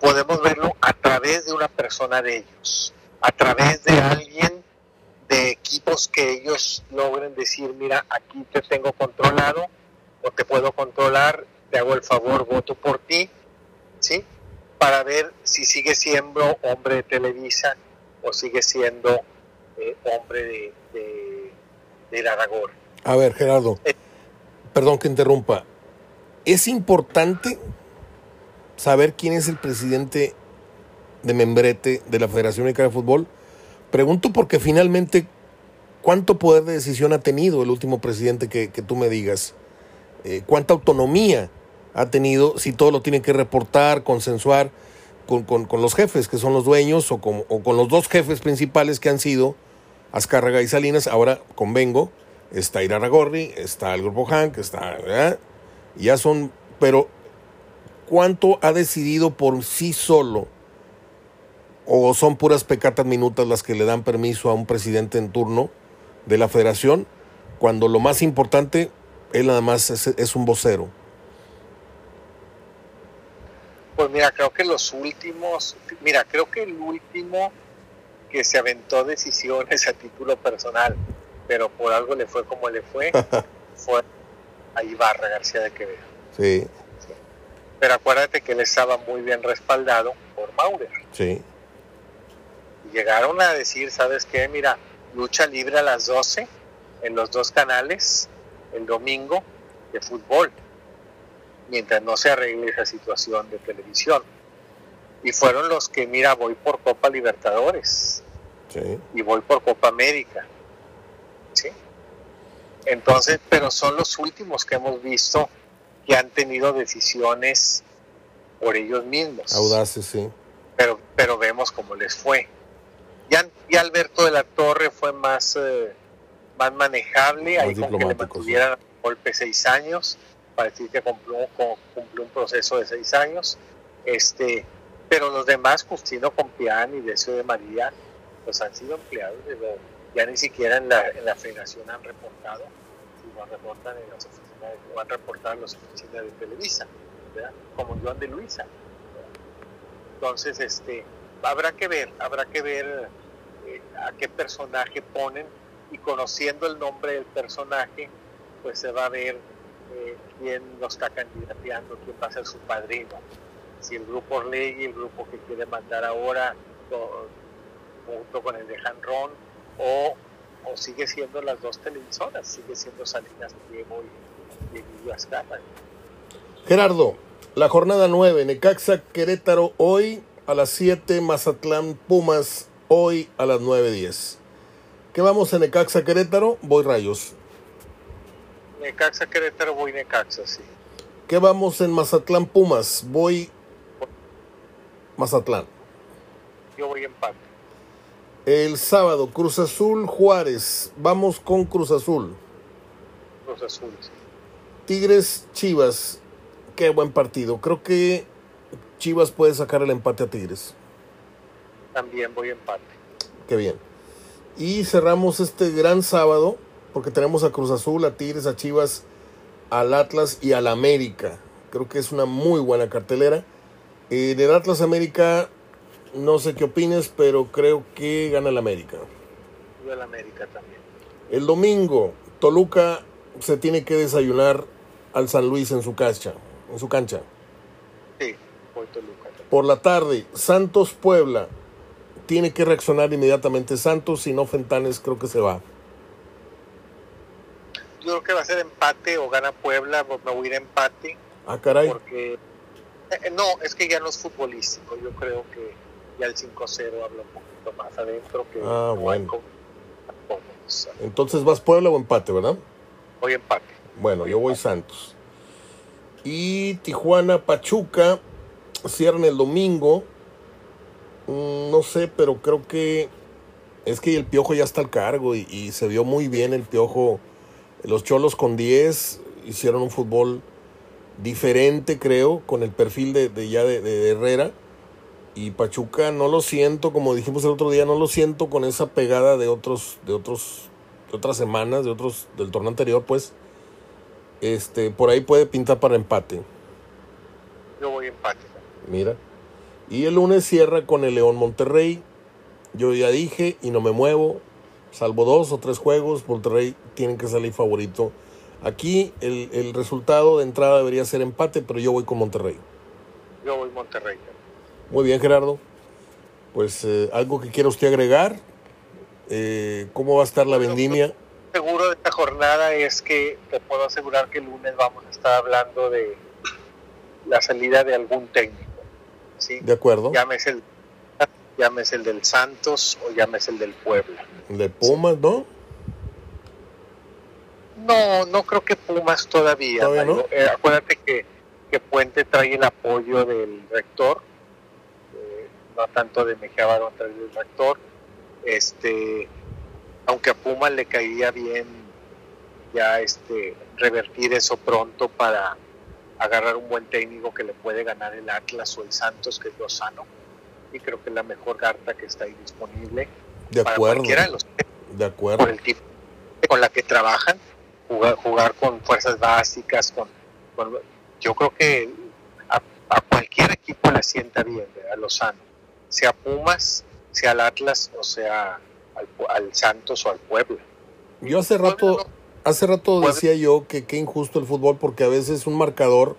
Podemos verlo a través de una persona de ellos, a través de alguien de equipos que ellos logren decir, mira, aquí te tengo controlado o te puedo controlar, te hago el favor, voto por ti, ¿sí? Para ver si sigue siendo hombre de Televisa o sigue siendo eh, hombre de, de, de Aragón. A ver, Gerardo, Eh. perdón que interrumpa. Es importante saber quién es el presidente de membrete de la Federación Mexicana de Fútbol. Pregunto porque finalmente, ¿cuánto poder de decisión ha tenido el último presidente que, que tú me digas? Eh, ¿Cuánta autonomía ha tenido si todo lo tiene que reportar, consensuar con, con- con los jefes, que son los dueños, o con, o con los dos jefes principales que han sido Azcárraga y Salinas? Ahora convengo, está Iraragorri, está el Grupo Hank, está... Ya son... Pero, ¿cuánto ha decidido por sí solo? ¿O son puras pecatas minutas las que le dan permiso a un presidente en turno de la federación? Cuando lo más importante, él nada más es un vocero. Pues mira, creo que los últimos, mira, creo que el último que se aventó decisiones a título personal, pero por algo le fue como le fue, [LAUGHS] fue a Ibarra García de Quevedo. Sí, Pero acuérdate que él estaba muy bien respaldado por Maurer. sí, Y llegaron a decir, ¿sabes qué? Mira, lucha libre a las 12 en los dos canales el domingo de fútbol, mientras no se arregle esa situación de televisión. Y fueron los que, mira, voy por Copa Libertadores sí. y voy por Copa América. ¿Sí? Entonces, pero son los últimos que hemos visto que han tenido decisiones por ellos mismos Audaces, sí. pero, pero vemos cómo les fue. Ya, ya Alberto de la Torre fue más, eh, más manejable, Más ahí con que le mantuvieran a golpe seis años, para decir que cumplió, cumplió un proceso de seis años. Este, pero los demás, Justino Compián y Decio de María, pues han sido empleados, ya ni siquiera en la, en la federación han reportado, sino reportan en las oficinas, o han reportado en las oficinas de Televisa, como Joan de Luisa. Entonces, este, habrá que ver, habrá que ver eh, a qué personaje ponen y conociendo el nombre del personaje, pues se va a ver eh, quién lo está candidateando, quién va a ser su padrino. Si el grupo Orlegui, el grupo que quiere mandar ahora, junto con el de Janrón, o, o sigue siendo las dos televisoras, sigue siendo Salinas Pliego y, y Emilio Azcárraga. Gerardo, la jornada 9, Necaxa Querétaro hoy a las 7, Mazatlán Pumas hoy a las 9.10. ¿Qué vamos en Necaxa Querétaro? Voy Rayos. Necaxa Querétaro, voy Necaxa, sí. ¿Qué vamos en Mazatlán Pumas? Voy Mazatlán. Yo voy empate. El sábado, Cruz Azul Juárez. Vamos con Cruz Azul. Los azules. Tigres Chivas. Qué buen partido. Creo que Chivas puede sacar el empate a Tigres. También voy empate. Qué bien. Y cerramos este gran sábado porque tenemos a Cruz Azul, a Tigres, a Chivas, al Atlas y al América. Creo que es una muy buena cartelera. Eh, del Atlas América, no sé qué opines, pero creo que gana el América. Yo el América también. El domingo, Toluca se tiene que desayunar al San Luis en su cancha. En su cancha. Sí, voy Toluca. Por la tarde, Santos Puebla. Tiene que reaccionar inmediatamente Santos, si no Fentanes creo que se va. Yo creo que va a ser empate o gana Puebla, me voy a ir a empate. Ah, caray. Porque eh, no, es que ya no es futbolístico. Yo creo que ya el 5-0 habla un poquito más adentro que Ah, no bueno. Entonces vas Puebla o empate, ¿verdad? Voy empate. Bueno, yo voy Santos. Y Tijuana, Pachuca, cierran el domingo. Mm, No sé, pero creo que es que el Piojo ya está al cargo y, y se vio muy bien el Piojo. Los Cholos con 10 hicieron un fútbol diferente, creo, con el perfil de, de ya de, de Herrera. Y Pachuca no lo siento, como dijimos el otro día, no lo siento con esa pegada de otros, de otros, de otras semanas, de otros, del torneo anterior, pues. Este, por ahí puede pintar para empate. Yo voy empate. Mira. Y el lunes cierra con el León Monterrey. Yo ya dije y no me muevo. Salvo dos o tres juegos, Monterrey tienen que salir favorito. Aquí el, el resultado de entrada debería ser empate, pero yo voy con Monterrey. Yo voy Monterrey. Muy bien, Gerardo. Pues eh, algo que quiera usted agregar. Eh, ¿Cómo va a estar la vendimia? Seguro de esta jornada es que te puedo asegurar que el lunes vamos a estar hablando de la salida de algún técnico. ¿sí? De acuerdo. Llámese el, llámese el del Santos o llámese el del Puebla. De Pumas, ¿no? No, no creo que Pumas todavía. ¿Todavía no? Eh, acuérdate que, que Puente trae el apoyo del rector, eh, no tanto de Mejía Barón, trae el rector. Este, aunque a Pumas le caía bien ya este revertir eso pronto para agarrar un buen técnico que le puede ganar el Atlas o el Santos, que es Lozano. Y creo que es la mejor carta que está ahí disponible De para acuerdo. cualquiera de los De acuerdo. por el tipo con la que trabajan, jugar, jugar con fuerzas básicas, con, con- yo creo que a, a cualquier equipo le sienta bien, a Lozano, sea Pumas, sea al Atlas o sea al, al Santos o al Puebla. Yo hace rato, hace rato decía yo que qué injusto el fútbol porque a veces un marcador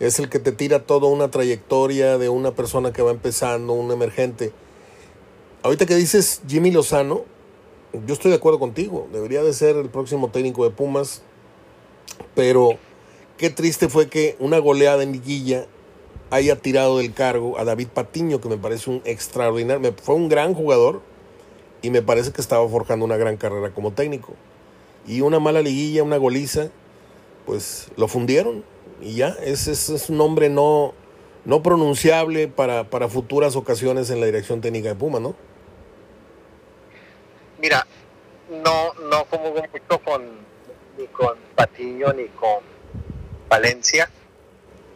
es el que te tira toda una trayectoria de una persona que va empezando, un emergente. Ahorita que dices Jimmy Lozano, yo estoy de acuerdo contigo, debería de ser el próximo técnico de Pumas, pero qué triste fue que una goleada en liguilla haya tirado del cargo a David Patiño, que me parece un extraordinario, fue un gran jugador y me parece que estaba forjando una gran carrera como técnico. Y una mala liguilla, una goliza, pues lo fundieron y ya, ese es, es un nombre no, no pronunciable para, para futuras ocasiones en la dirección técnica de Puma, ¿no? Mira, no, no como mucho con ni con Patiño ni con Valencia.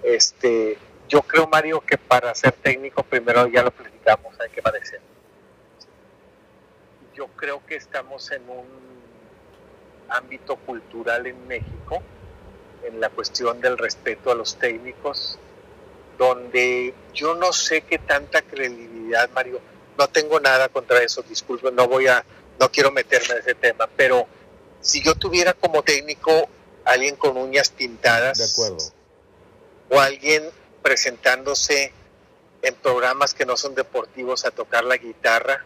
Este, yo creo Mario que para ser técnico primero ya lo platicamos, hay que parecer. Yo creo que estamos en un ámbito cultural en México, en la cuestión del respeto a los técnicos, donde yo no sé qué tanta credibilidad, Mario, no tengo nada contra eso, disculpe, no voy a, no quiero meterme en ese tema, pero si yo tuviera como técnico alguien con uñas pintadas De acuerdo. o alguien presentándose en programas que no son deportivos a tocar la guitarra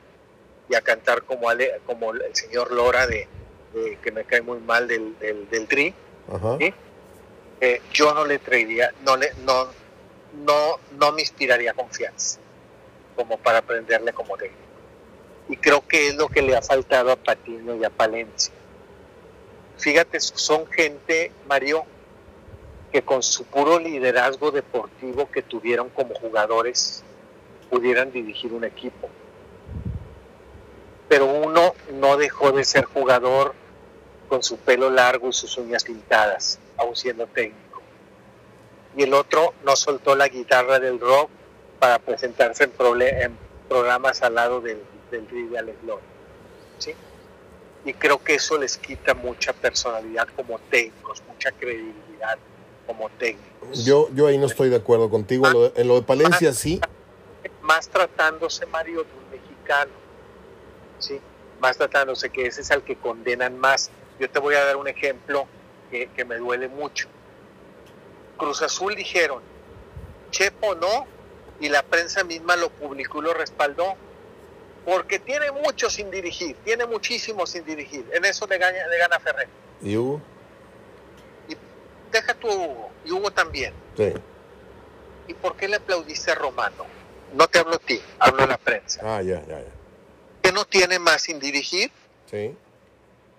y a cantar como, Ale- como el señor Lora de, de- que me cae muy mal del, del, del Tri, Ajá. ¿Sí? eh, yo no le traería, no le, no, no, no me inspiraría confianza como para aprenderle como técnico. Y creo que es lo que le ha faltado a Patiño y a Palencia. Fíjate, son gente, Mario, que con su puro liderazgo deportivo que tuvieron como jugadores pudieran dirigir un equipo. Pero uno no dejó de ser jugador con su pelo largo y sus uñas pintadas, aún siendo técnico. Y el otro no soltó la guitarra del rock para presentarse en, en programas al lado del, del Tri de Alex Lora. ¿sí? Y creo que eso les quita mucha personalidad como técnicos, mucha credibilidad. como técnicos. Yo, yo ahí no estoy de acuerdo contigo. en lo de Palencia sí. Más tratándose, Mario, de un mexicano. ¿sí? Más tratándose que ese es al que condenan más. Yo te voy a dar un ejemplo que, que me duele mucho. Cruz Azul dijeron, Chepo no, y la prensa misma lo publicó y lo respaldó, porque tiene mucho sin dirigir, tiene muchísimo sin dirigir. En eso le gana, le gana Ferrer. ¿Y Hugo? Y deja tu Hugo, y Hugo también. Sí. ¿Y por qué le aplaudiste a Romano? No te hablo a ti, hablo a la prensa. Ah, ya, ya, ya. ¿Que no tiene más sin dirigir? Sí.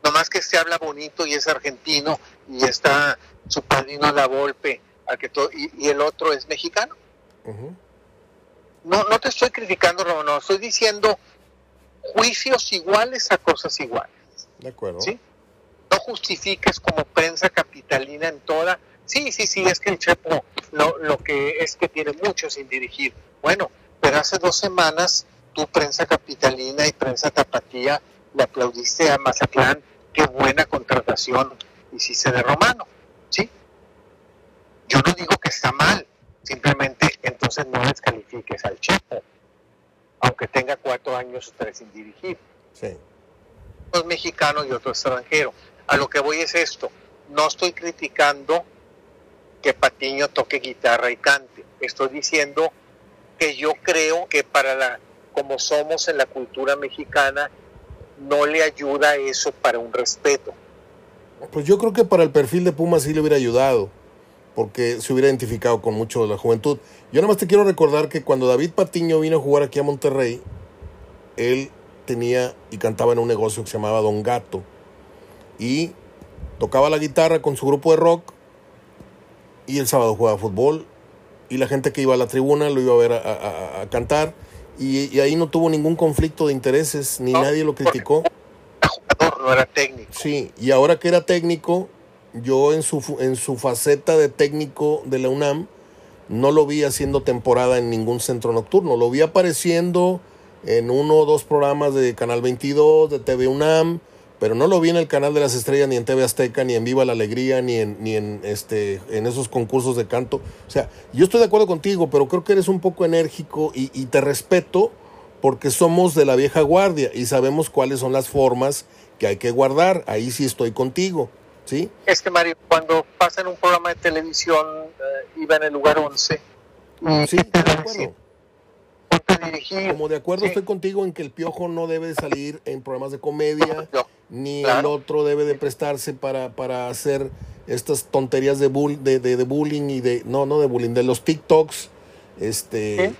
Nomás que se habla bonito y es argentino y está su padrino La Volpe que todo, y, el otro es mexicano. no, no te estoy criticando, no, estoy diciendo juicios iguales a cosas iguales. De acuerdo. ¿sí? No justifiques como prensa capitalina en toda. Sí, sí, sí, es que el Chepo lo, lo que es que tiene mucho sin dirigir. Bueno, pero hace dos semanas tu prensa capitalina y prensa tapatía le aplaudiste a Mazatlán. Qué buena contratación hiciste de Romano. ¿sí? Yo no digo que está mal, simplemente entonces no descalifiques al Chepo, aunque tenga cuatro años o tres sin dirigir. Sí. Dos mexicanos y otro extranjero. A lo que voy es esto, no estoy criticando que Patiño toque guitarra y cante, estoy diciendo que yo creo que para la, como somos en la cultura mexicana, no le ayuda eso para un respeto. Pues yo creo que para el perfil de Puma sí le hubiera ayudado porque se hubiera identificado con mucho de la juventud. Yo nada más te quiero recordar que cuando David Patiño vino a jugar aquí a Monterrey, él tenía y cantaba en un negocio que se llamaba Don Gato. Y tocaba la guitarra con su grupo de rock y el sábado jugaba fútbol y la gente que iba a la tribuna lo iba a ver a, cantar y, ahí no tuvo ningún conflicto de intereses ni nadie lo criticó. No era técnico. Sí, y ahora que era técnico yo en su, en su faceta de técnico de la UNAM no lo vi haciendo temporada en ningún centro nocturno, lo vi apareciendo en uno o dos programas de Canal 22, de TV UNAM, pero no lo vi en el Canal de las Estrellas, ni en TV Azteca, ni en Viva la Alegría, ni en, ni en, este, en esos concursos de canto. O sea, yo estoy de acuerdo contigo, pero creo que eres un poco enérgico y, y te respeto porque somos de la vieja guardia y sabemos cuáles son las formas que hay que guardar. Ahí sí estoy contigo. Es que Mario, cuando pasa en un programa de televisión, eh, iba en el lugar 11. Sí, de acuerdo. Como de acuerdo estoy contigo en que el piojo no debe salir en programas de comedia, ni el otro debe de prestarse para, para hacer estas tonterías de, de, bullying y de, no, no de bullying, de los TikToks, este, eh,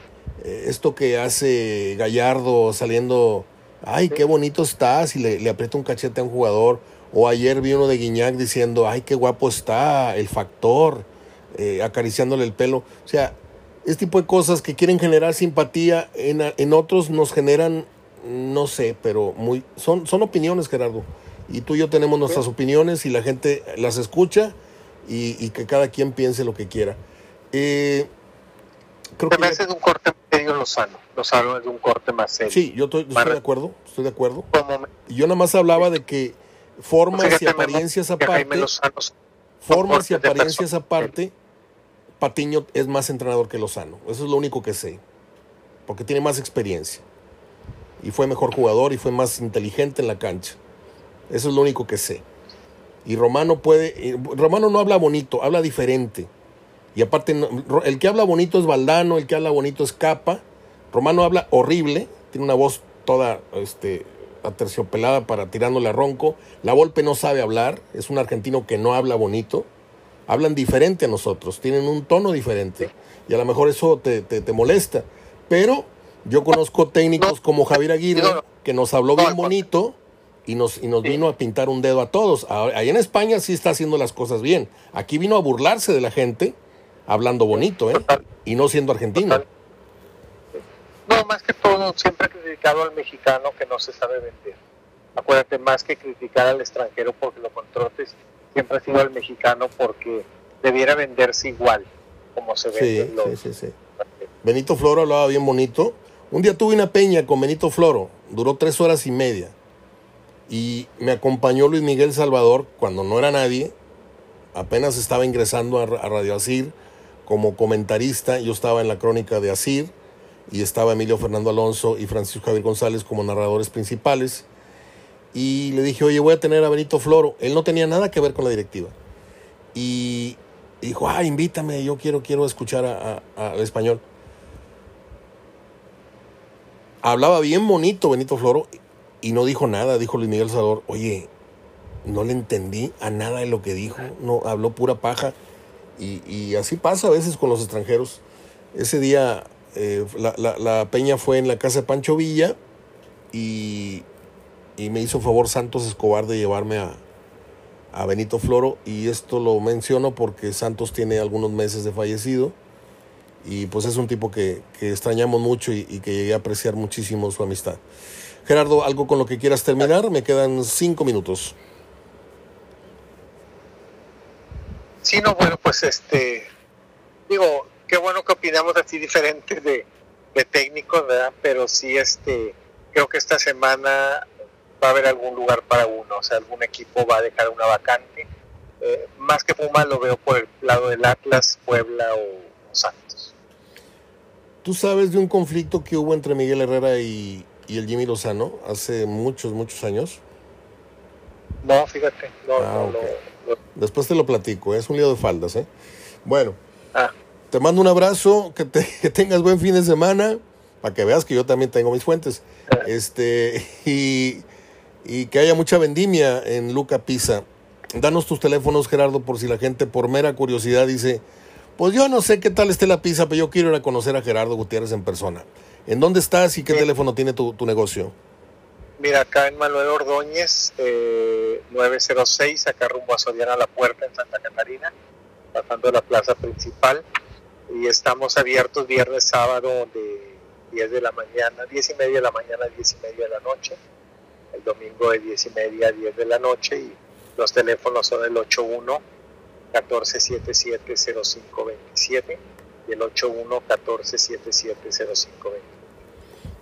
esto que hace Gallardo saliendo, ay, qué bonito estás, y le, le aprieta un cachete a un jugador, o ayer vi uno de Guiñac diciendo, ay, qué guapo está, el factor, eh, acariciándole el pelo. O sea, este tipo de cosas que quieren generar simpatía, en, en otros nos generan, no sé, pero muy son, son opiniones, Gerardo. Y tú y yo tenemos nuestras opiniones y la gente las escucha y, que cada quien piense lo que quiera. Eh, creo que de un corte medio Lozano. Lozano es un corte más serio. Sí, yo estoy, estoy de acuerdo, estoy de acuerdo. Yo nada más hablaba de que formas y apariencias aparte, formas y apariencias aparte, Patiño es más entrenador que Lozano. Eso es lo único que sé. Porque tiene más experiencia. Y fue mejor jugador y fue más inteligente en la cancha. Eso es lo único que sé. Y Romano puede. Romano no habla bonito, habla diferente. Y aparte, el que habla bonito es Valdano, el que habla bonito es Capa. Romano habla horrible, tiene una voz toda este, terciopelada para tirándole a ronco. La Volpe no sabe hablar, es un argentino que no habla bonito. Hablan diferente a nosotros, tienen un tono diferente. Y a lo mejor eso te, te, molesta. Pero yo conozco técnicos como Javier Aguirre, que nos habló bien bonito y nos, y nos vino a pintar un dedo a todos. Ahí en España sí está haciendo las cosas bien. Aquí vino a burlarse de la gente hablando bonito, ¿eh? Y no siendo argentino. No, más que todo, siempre he criticado al mexicano que no se sabe vender. Acuérdate, más que criticar al extranjero porque lo controtes, siempre ha sido al mexicano porque debiera venderse igual como se vende. Sí, sí, sí, Benito Floro hablaba bien bonito. Un día tuve una peña con Benito Floro, duró tres horas y media. Y me acompañó Luis Miguel Salvador, cuando no era nadie, apenas estaba ingresando a, a Radio Asir como comentarista, yo estaba en la crónica de Asir y estaba Emilio Fernando Alonso y Francisco Javier González como narradores principales. Y le dije, oye, voy a tener a Benito Floro. Él no tenía nada que ver con la directiva. Y dijo, ah, invítame, yo quiero, quiero escuchar al español. Hablaba bien bonito Benito Floro y no dijo nada, dijo Luis Miguel Salvador, oye, no le entendí a nada de lo que dijo, no habló pura paja. Y, y así pasa a veces con los extranjeros. Ese día eh, la, la, la, peña fue en la casa de Pancho Villa y, y, me hizo favor Santos Escobar de llevarme a, a, Benito Floro y esto lo menciono porque Santos tiene algunos meses de fallecido y pues es un tipo que, que extrañamos mucho y, y, que llegué a apreciar muchísimo su amistad. Gerardo, ¿algo con lo que quieras terminar? Me quedan cinco minutos. Sí, no, bueno, pues este, digo, qué bueno que opinamos así diferentes de, de técnicos, ¿verdad? Pero sí, este, creo que esta semana va a haber algún lugar para uno, o sea, algún equipo va a dejar una vacante. Eh, más que Puma lo veo por el lado del Atlas, Puebla o, o, Santos. ¿Tú sabes de un conflicto que hubo entre Miguel Herrera y, y el Jimmy Lozano hace muchos, muchos años? No, fíjate, no, ah, no, okay. no, no, Después te lo platico, ¿eh? es un lío de faldas, ¿eh? Bueno. Ah. Te mando un abrazo, que, te, [LAUGHS] que, tengas buen fin de semana, para que veas que yo también tengo mis fuentes. Este, y, y que haya mucha vendimia en Luca Pisa. Danos tus teléfonos, Gerardo, por si la gente por mera curiosidad dice, pues yo no sé qué tal esté la pizza, pero yo quiero ir a conocer a Gerardo Gutiérrez en persona. ¿En dónde estás y qué teléfono tiene tu, tu, negocio? Mira, acá en Manuel Ordóñez, eh, 906, acá rumbo a Soriana La Puerta, en Santa Catarina, pasando la plaza principal y estamos abiertos viernes, sábado de 10 de la mañana, 10 y media de la mañana, 10 y media de la noche, el domingo de 10 y media a 10 de la noche y los teléfonos son el 81 1477 0527 y el 81 1477 0527.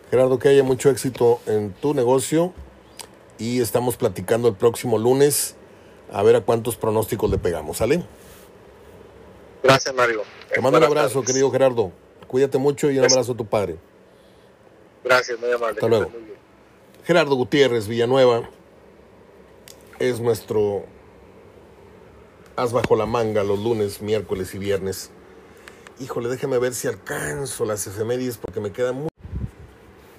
Gerardo, que haya mucho éxito en tu negocio y estamos platicando el próximo lunes a ver a cuántos pronósticos le pegamos, ¿sale? Gracias, Mario. Te mando un abrazo, tardes. querido Gerardo. Cuídate mucho y un abrazo a tu padre. Gracias, muy amable. Hasta luego. Gerardo Gutiérrez Villanueva es nuestro as bajo la manga los lunes, miércoles y viernes. Híjole, déjeme ver si alcanzo las efemérides porque me queda muy...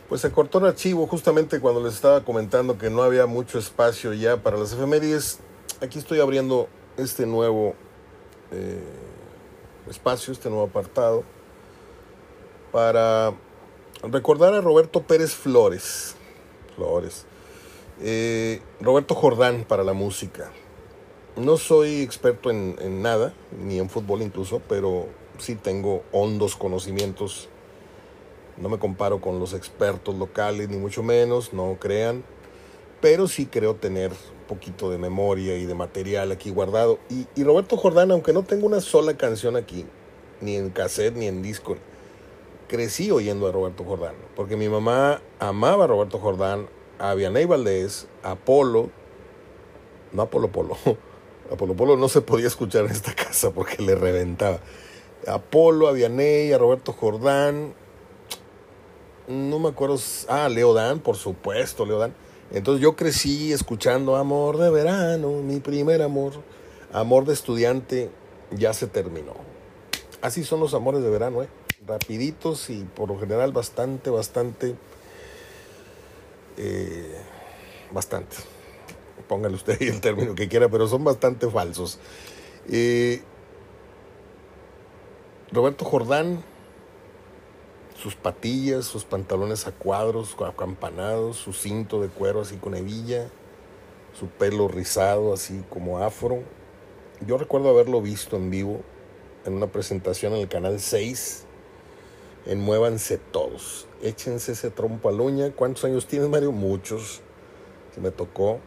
Pues se cortó el archivo justamente cuando les estaba comentando que no había mucho espacio ya para las efemérides. Aquí estoy abriendo este nuevo... Eh, espacio, este nuevo apartado, para recordar a Roberto Pérez Flores. Flores. Eh, Roberto Jordán para la música. No soy experto en, en, nada, ni en fútbol incluso, pero sí tengo hondos conocimientos. No me comparo con los expertos locales, ni mucho menos, no crean. Pero sí creo tener poquito de memoria y de material aquí guardado. Y, y, Roberto Jordán, aunque no tengo una sola canción aquí, ni en cassette ni en disco, crecí oyendo a Roberto Jordán. Porque mi mamá amaba a Roberto Jordán, a Vianey Valdés, a Polo, no a Polo Polo, [LAUGHS] a Polo Polo no se podía escuchar en esta casa porque le reventaba. A Polo, a Vianey, a Roberto Jordán, no me acuerdo, ah, Leo Dan, por supuesto, Leo Dan. Entonces yo crecí escuchando Amor de verano, mi primer amor. Amor de estudiante ya se terminó. Así son los amores de verano, ¿eh? Rapiditos y por lo general bastante, bastante... Eh, bastante. Póngale usted el término que quiera, pero son bastante falsos. Eh, Roberto Jordán, sus patillas, sus pantalones a cuadros, acampanados, su cinto de cuero así con hebilla, su pelo rizado así como afro. Yo recuerdo haberlo visto en vivo en una presentación en el canal 6 en Muévanse Todos. Échense ese trompo a uña. ¿Cuántos años tienes, Mario? Muchos. Se me tocó.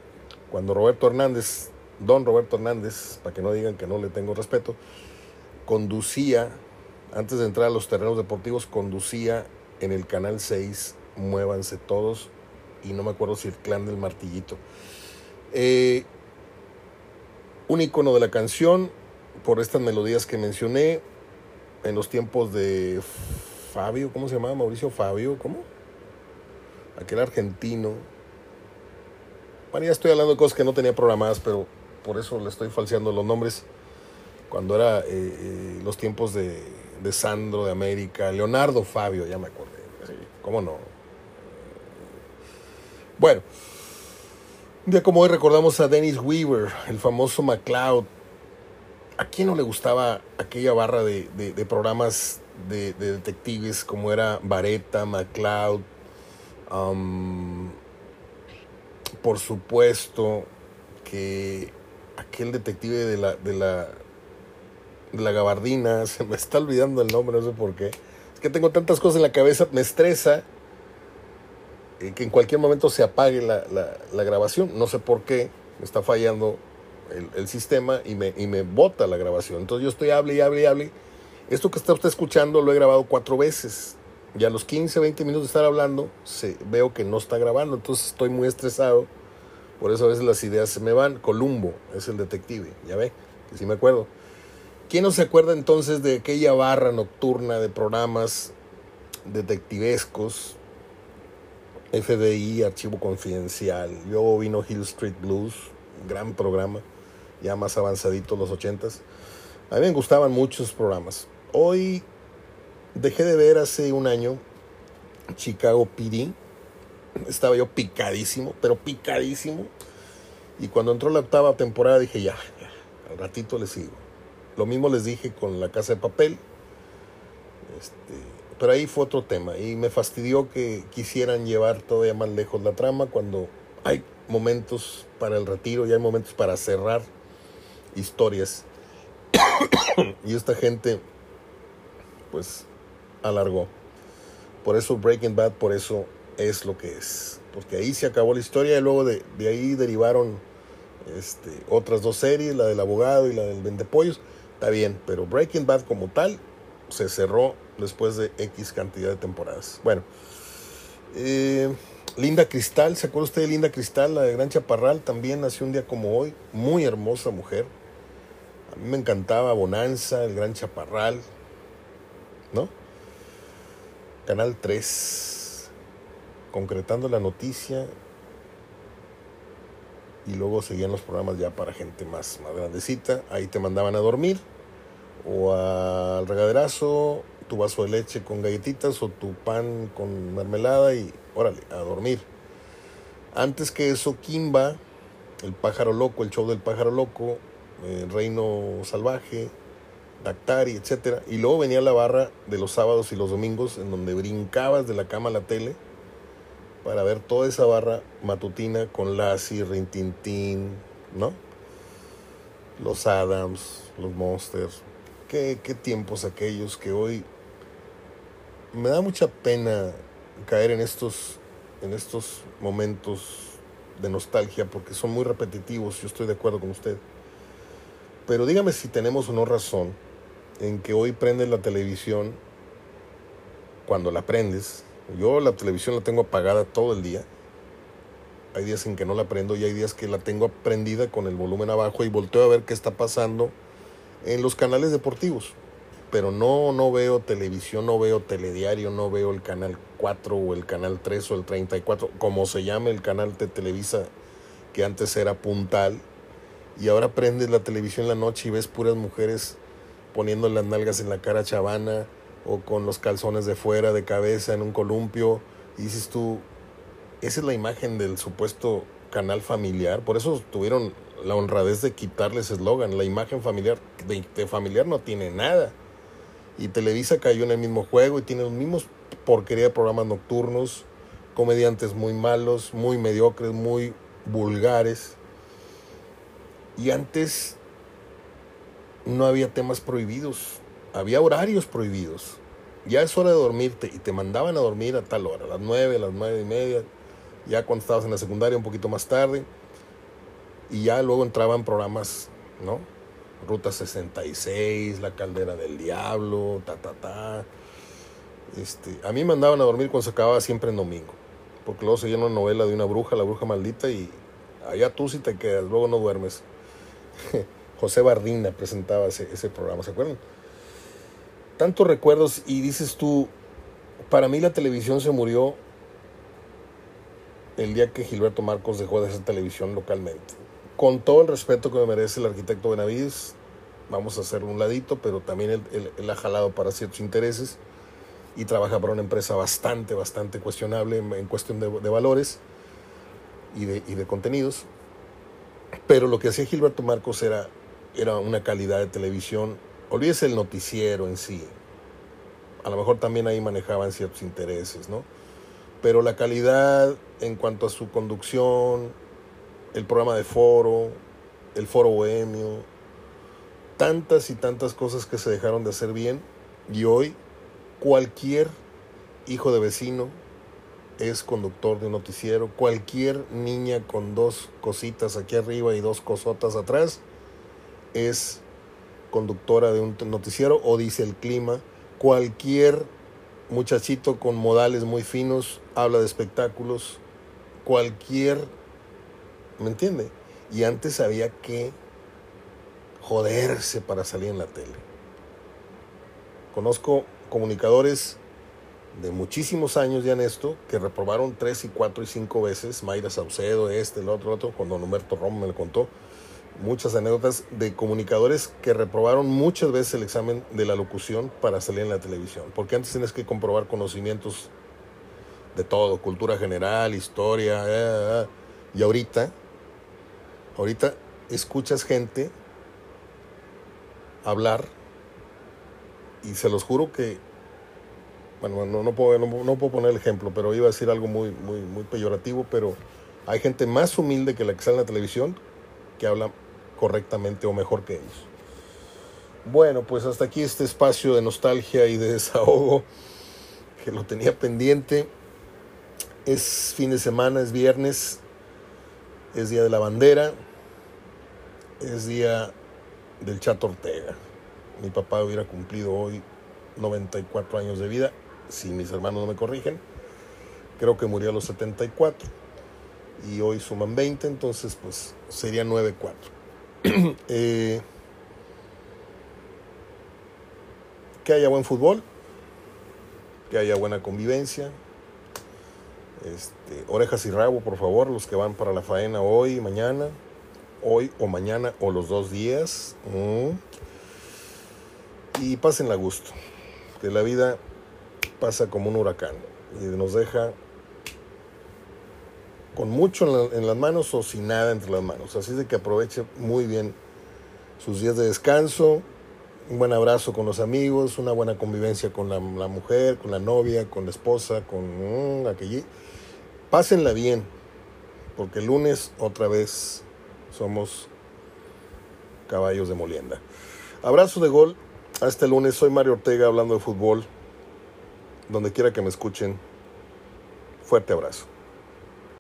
Cuando Roberto Hernández, don Roberto Hernández, para que no digan que no le tengo respeto, conducía antes de entrar a los terrenos deportivos, conducía en el Canal 6, Muévanse Todos, y no me acuerdo si el Clan del Martillito. Eh, un icono de la canción, por estas melodías que mencioné en los tiempos de Fabio, ¿cómo se llamaba? Mauricio Fabio, ¿cómo? Aquel argentino. Bueno, ya estoy hablando de cosas que no tenía programadas, pero por eso le estoy falseando los nombres. Cuando era eh, eh, los tiempos de, de, Sandro de América, Leonardo Fabio, ya me acordé. ¿Cómo no? Bueno, un día como hoy recordamos a Dennis Weaver, el famoso MacLeod. ¿A quién no le gustaba aquella barra de, de programas de, detectives como era Vareta, MacLeod, um, por supuesto que aquel detective de la, de la, la gabardina, [LAUGHS] se me está olvidando el nombre, no sé por qué. Es que tengo tantas cosas en la cabeza, me estresa eh, que en cualquier momento se apague la, la, grabación. No sé por qué, me está fallando el, el, sistema y me, y me bota la grabación. Entonces yo estoy hable y hable y hable esto que está usted escuchando lo he grabado cuatro veces. Y a los 15, 20 minutos de estar hablando, se, veo que no está grabando. Entonces estoy muy estresado. Por eso a veces las ideas se me van. Columbo es el detective. Ya ve, que sí me acuerdo. ¿Quién no se acuerda entonces de aquella barra nocturna de programas detectivescos? FDI, Archivo Confidencial. Luego vino Hill Street Blues, gran programa, ya más avanzadito, los ochentas. A mí me gustaban muchos programas. Hoy dejé de ver hace un año Chicago PD. Estaba yo picadísimo, pero picadísimo. Y cuando entró la octava temporada dije, ya, al ratito les sigo. Lo mismo les dije con La Casa de Papel. Este, pero ahí fue otro tema. Y me fastidió que quisieran llevar todavía más lejos la trama cuando hay momentos para el retiro y hay momentos para cerrar historias. [COUGHS] y esta gente pues alargó. Por eso Breaking Bad, por eso es lo que es. Porque ahí se acabó la historia y luego de, ahí derivaron este, otras dos series, la del abogado y la del vendepollos. Está bien, pero Breaking Bad como tal se cerró después de X cantidad de temporadas. Bueno, eh, Linda Cristal, ¿se acuerda usted de Linda Cristal, la de Gran Chaparral? También nació un día como hoy, muy hermosa mujer. A mí me encantaba Bonanza, El Gran Chaparral, ¿no? Canal 3, concretando la noticia y luego seguían los programas ya para gente más, más grandecita. Ahí te mandaban a dormir o al regaderazo, tu vaso de leche con galletitas o tu pan con mermelada y órale, a dormir. Antes que eso, Kimba, el pájaro loco, el show del pájaro loco, el reino salvaje, Dactari, etcétera. Y luego venía la barra de los sábados y los domingos, en donde brincabas de la cama a la tele para ver toda esa barra matutina con Lassie, Rintintín, ¿no? Los Adams, los Monsters. Qué, qué tiempos aquellos que hoy me da mucha pena caer en estos, en estos momentos de nostalgia porque son muy repetitivos. Yo estoy de acuerdo con usted. Pero dígame si tenemos o no razón en que hoy prendes la televisión cuando la prendes. Yo la televisión la tengo apagada todo el día. Hay días en que no la prendo y hay días que la tengo prendida con el volumen abajo y volteo a ver qué está pasando en los canales deportivos. Pero no, no veo televisión, no veo telediario, no veo el canal 4 o el canal 3 o el 34, como se llame el canal de Televisa que antes era puntal. Y ahora prendes la televisión en la noche y ves puras mujeres poniendo las nalgas en la cara chavana o con los calzones de fuera de cabeza en un columpio dices tú, esa es la imagen del supuesto canal familiar, por eso tuvieron la honradez de quitarles eslogan, la imagen familiar de, familiar no tiene nada. Y Televisa cayó en el mismo juego y tiene los mismos porquería de programas nocturnos, comediantes muy malos, muy mediocres, muy vulgares. Y antes no había temas prohibidos, había horarios prohibidos. Ya es hora de dormirte y te mandaban a dormir a tal hora, a las nueve, a las nueve y media, ya cuando estabas en la secundaria un poquito más tarde. Y ya luego entraban programas, ¿no? Ruta 66, La Caldera del Diablo, ta, ta, ta. Este, a mí me mandaban a dormir cuando se acababa siempre en domingo, porque luego seguía una novela de una bruja, la bruja maldita, y allá tú si te quedas, luego no duermes. [LAUGHS] José Bardina presentaba ese, ese programa, ¿se acuerdan? Tantos recuerdos y dices tú, para mí la televisión se murió el día que Gilberto Marcos dejó de hacer televisión localmente. Con todo el respeto que me merece el arquitecto Benavides, vamos a hacer un ladito, pero también él, ha jalado para ciertos intereses y trabaja para una empresa bastante, bastante cuestionable en, cuestión de, valores y de, y de, contenidos. Pero lo que hacía Gilberto Marcos era, era una calidad de televisión. Olvídese el noticiero en sí. A lo mejor también ahí manejaban ciertos intereses, ¿no? Pero la calidad en cuanto a su conducción, el programa de foro, el foro bohemio, tantas y tantas cosas que se dejaron de hacer bien y hoy cualquier hijo de vecino es conductor de un noticiero, cualquier niña con dos cositas aquí arriba y dos cosotas atrás es conductora de un noticiero o dice el clima, cualquier muchachito con modales muy finos habla de espectáculos, cualquier, ¿me entiende? Y antes había que joderse para salir en la tele. Conozco comunicadores de muchísimos años ya en esto que reprobaron tres y cuatro y cinco veces, Mayra Saucedo, este, el otro, el otro, cuando Humberto Romo me lo contó, muchas anécdotas de comunicadores que reprobaron muchas veces el examen de la locución para salir en la televisión, porque antes tienes que comprobar conocimientos de todo, cultura general, historia, eh, eh, eh. y ahorita, ahorita escuchas gente hablar y se los juro que, bueno, no, no, puedo, no, puedo poner el ejemplo, pero iba a decir algo muy, muy, muy peyorativo, pero hay gente más humilde que la que sale en la televisión que habla correctamente o mejor que ellos. Bueno, pues hasta aquí este espacio de nostalgia y de desahogo que lo tenía pendiente. Es fin de semana, es viernes, es día de la bandera, es día del Chato Ortega. Mi papá hubiera cumplido hoy 94 años de vida, si mis hermanos no me corrigen. Creo que murió a los 74 y hoy suman 20, entonces pues sería 9-4. [CLEARS THROAT] Eh, que haya buen fútbol, que haya buena convivencia, este, orejas y rabo, por favor, los que van para la faena hoy mañana, hoy o mañana o los dos días. Mm. Y pasen a gusto, que la vida pasa como un huracán y nos deja con mucho en, las manos o sin nada entre las manos. Así de que aproveche muy bien sus días de descanso, un buen abrazo con los amigos, una buena convivencia con la, mujer, con la novia, con la esposa, con mm, aquello Pásenla bien, porque el lunes otra vez somos caballos de molienda. Abrazo de gol. Hasta el lunes. Soy Mario Ortega hablando de fútbol. Donde quiera que me escuchen. Fuerte abrazo.